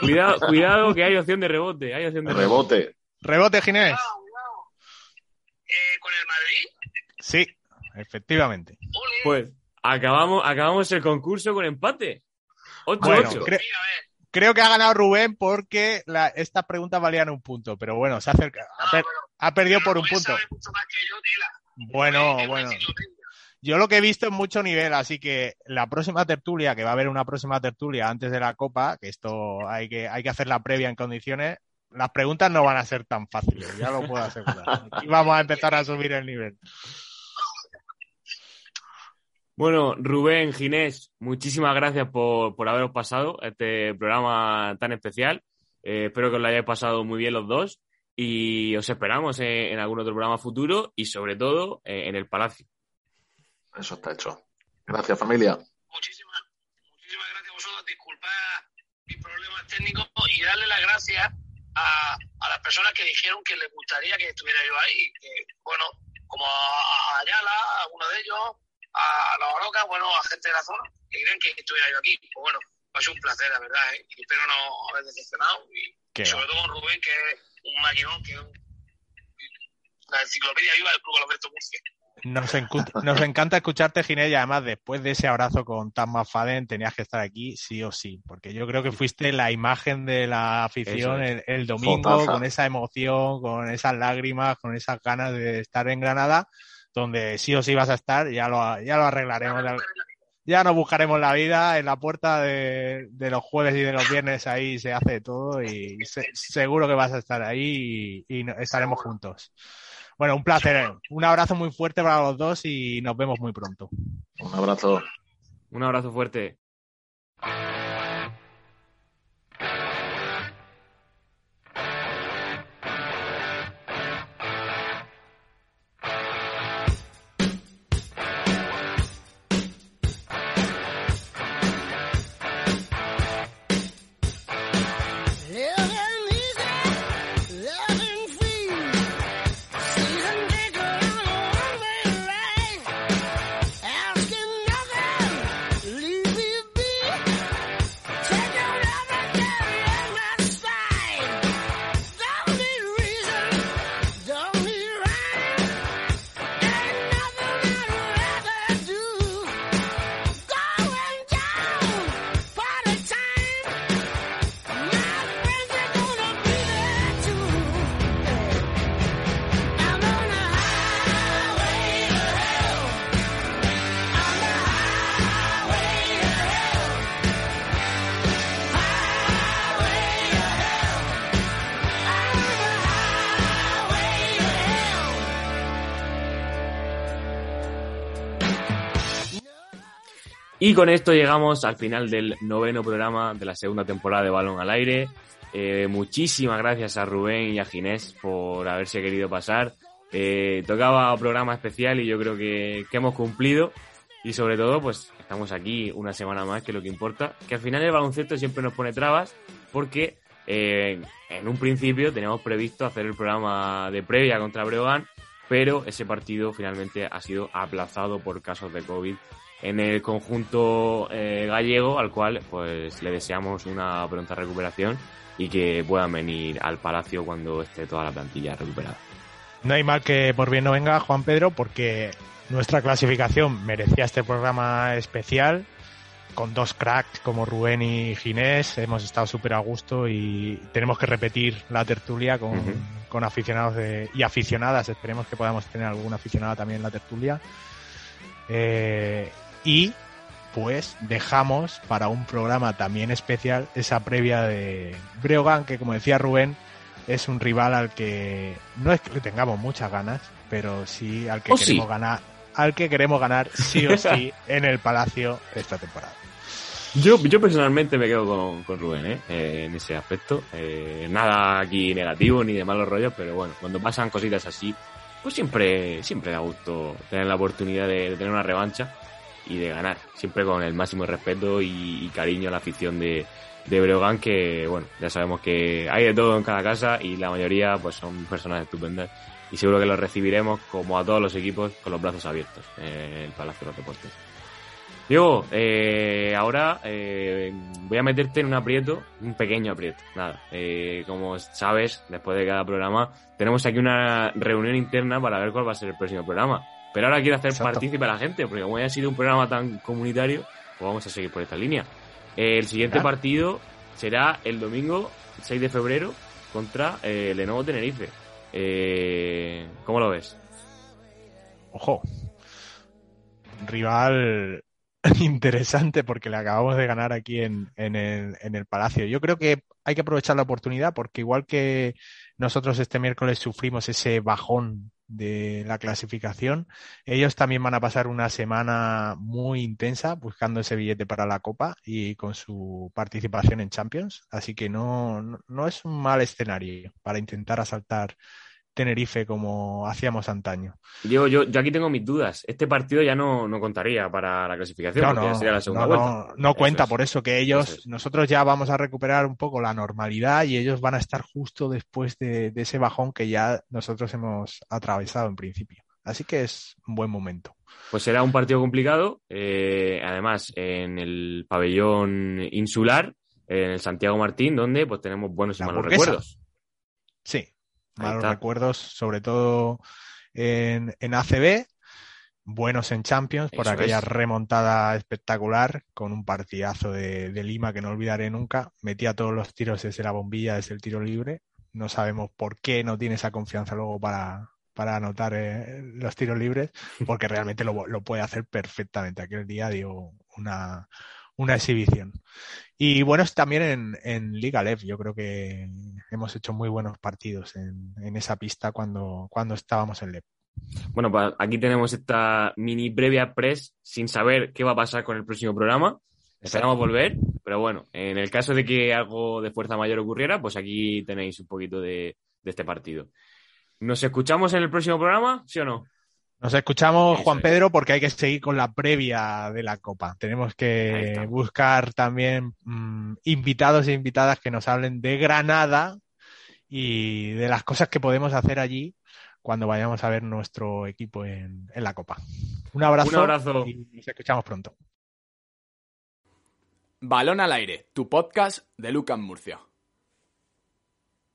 Speaker 3: Cuidado, cuidado que hay opción de rebote, hay opción de rebote.
Speaker 6: Rebote.
Speaker 4: Rebote, Ginés.
Speaker 5: Cuidado, cuidado. Eh, ¿Con el Madrid?
Speaker 4: Sí, efectivamente.
Speaker 3: Pues acabamos, acabamos el concurso con empate. 8-8.
Speaker 4: Bueno, creo que ha ganado Rubén porque la- estas preguntas valían un punto, pero bueno, se acerca, ha,
Speaker 5: Ah,
Speaker 4: per-
Speaker 5: bueno,
Speaker 4: ha perdido por un punto.
Speaker 5: sabe mucho más que yo, tela.
Speaker 4: Bueno, bueno. Yo lo que he visto es mucho nivel, así que la próxima tertulia, que va a haber una próxima tertulia antes de la Copa, que esto hay que, hay que hacer la previa en condiciones, las preguntas no van a ser tan fáciles, ya lo puedo asegurar. Y vamos a empezar a subir el nivel.
Speaker 3: Bueno, Rubén, Ginés, muchísimas gracias por, por haberos pasado este programa tan especial. Eh, espero que os lo hayáis pasado muy bien los dos y os esperamos en, en algún otro programa futuro y sobre todo eh, en el Palacio.
Speaker 6: Eso está hecho. Gracias, familia.
Speaker 5: Muchísimas, muchísimas gracias a vosotros. Disculpad mis problemas técnicos y darle las gracias a, a las personas que dijeron que les gustaría que estuviera yo ahí. Que, bueno, como a, a Ayala, a uno de ellos, a la Oroca, bueno, a gente de la zona, que creen que estuviera yo aquí. Pues bueno, ha sido un placer, la verdad, ¿eh? y espero no haber decepcionado. Y
Speaker 4: Qué
Speaker 5: sobre todo con Rubén, que es un maquinón, que es un- la enciclopedia viva del Club Alberto Murcia.
Speaker 4: Nos, nos encanta escucharte, Ginés, y además después de ese abrazo con Tan Faden tenías que estar aquí sí o sí, porque yo creo que fuiste la imagen de la afición el, el domingo,
Speaker 6: Fotaza.
Speaker 4: con esa emoción, con esas lágrimas, con esas ganas de estar en Granada, donde sí o sí vas a estar, ya lo, ya lo arreglaremos. Ya nos buscaremos la vida en la puerta de, de los jueves y de los viernes, ahí se hace todo y se- seguro que vas a estar ahí y, estaremos juntos. Bueno, un placer. Un abrazo muy fuerte para los dos y nos vemos muy pronto.
Speaker 6: Un abrazo.
Speaker 3: Un abrazo fuerte. Y con esto llegamos al final del noveno programa de la segunda temporada de Balón al Aire. Eh, muchísimas gracias a Rubén y a Ginés por haberse querido pasar. Eh, tocaba programa especial y yo creo que, hemos cumplido. Y sobre todo, pues estamos aquí una semana más, que es lo que importa. Que al final el baloncesto siempre nos pone trabas porque eh, en un principio teníamos previsto hacer el programa de previa contra Breogán, pero ese partido finalmente ha sido aplazado por casos de COVID en el conjunto eh, gallego, al cual pues le deseamos una pronta recuperación y que puedan venir al Palacio cuando esté toda la plantilla recuperada.
Speaker 4: No hay mal que por bien no venga, Juan Pedro, porque nuestra clasificación merecía este programa especial con dos cracks como Rubén y Ginés. Hemos estado súper a gusto y tenemos que repetir la tertulia con, con aficionados de, y aficionadas. Esperemos que podamos tener alguna aficionada también en la tertulia. Eh, y pues dejamos para un programa también especial esa previa de Breogán, que como decía Rubén, es un rival al que no es que tengamos muchas ganas, pero sí al que
Speaker 3: ¿O sí?
Speaker 4: queremos ganar, al que queremos ganar sí o sí en el Palacio esta temporada.
Speaker 3: Yo, yo personalmente me quedo con, con Rubén ¿eh? Eh, en ese aspecto. Eh, nada aquí negativo ni de malos rollos, pero bueno, cuando pasan cositas así, pues siempre, siempre da gusto tener la oportunidad de, de tener una revancha y de ganar. Siempre con el máximo respeto y, cariño a la afición de, de Breogán, que bueno, ya sabemos que hay de todo en cada casa y la mayoría pues son personas estupendas y seguro que los recibiremos como a todos los equipos con los brazos abiertos en el Palacio de los Deportes. Diego, eh, ahora eh, voy a meterte en un aprieto, un pequeño aprieto, nada. Eh, como sabes, después de cada programa, tenemos aquí una reunión interna para ver cuál va a ser el próximo programa. Pero ahora quiero hacer
Speaker 4: Exacto.
Speaker 3: partícipe a la gente, porque como haya sido un programa tan comunitario, pues vamos a seguir por esta línea. El siguiente partido será el domingo 6 de febrero contra eh, Lenovo Tenerife. Eh, ¿Cómo lo ves?
Speaker 4: Ojo, rival interesante porque le acabamos de ganar aquí en, en el, en el Palacio. Yo creo que hay que aprovechar la oportunidad porque igual que nosotros este miércoles sufrimos ese bajón de la clasificación, ellos también van a pasar una semana muy intensa buscando ese billete para la Copa y con su participación en Champions. Así que no, no, no es un mal escenario para intentar asaltar Tenerife como hacíamos antaño.
Speaker 3: Diego, yo, yo aquí tengo mis dudas. Este partido ya no, no contaría para la clasificación,
Speaker 4: No,
Speaker 3: porque ya sería la segunda
Speaker 4: no,
Speaker 3: vuelta.
Speaker 4: no, no cuenta,
Speaker 3: es.
Speaker 4: por eso que ellos,
Speaker 3: es.
Speaker 4: nosotros ya vamos a recuperar un poco la normalidad y ellos van a estar justo después de, de ese bajón que ya nosotros hemos atravesado en principio. Así que es un buen momento.
Speaker 3: Pues será un partido complicado, eh, además en el pabellón insular, en el Santiago Martín, donde pues tenemos buenos y malos recuerdos.
Speaker 4: Sí, malos recuerdos, sobre todo en, en ACB, buenos en Champions por
Speaker 3: Eso
Speaker 4: aquella
Speaker 3: es.
Speaker 4: remontada espectacular con un partidazo de, de Lima que no olvidaré nunca. Metía todos los tiros desde la bombilla, desde el tiro libre. No sabemos por qué no tiene esa confianza luego para, para anotar eh, los tiros libres, porque realmente lo, lo puede hacer perfectamente. Aquel día dio una, una exhibición. Y bueno, también en, en Liga Lev. Yo creo que hemos hecho muy buenos partidos en, en esa pista cuando, cuando estábamos en Lev.
Speaker 3: Bueno, pues aquí tenemos esta mini previa press sin saber qué va a pasar con el próximo programa. Esperamos volver, pero bueno, en el caso de que algo de fuerza mayor ocurriera, pues aquí tenéis un poquito de, de este partido. ¿Nos escuchamos en el próximo programa? ¿Sí o no?
Speaker 4: Nos escuchamos,
Speaker 3: Eso
Speaker 4: Juan
Speaker 3: es.
Speaker 4: Pedro, porque hay que seguir con la previa de la Copa. Tenemos que buscar también mm, invitados e invitadas que nos hablen de Granada y de las cosas que podemos hacer allí cuando vayamos a ver nuestro equipo en, en la Copa. Un abrazo,
Speaker 3: Un abrazo.
Speaker 4: y nos escuchamos pronto.
Speaker 1: Balón al aire, tu podcast de Lucas Murcia.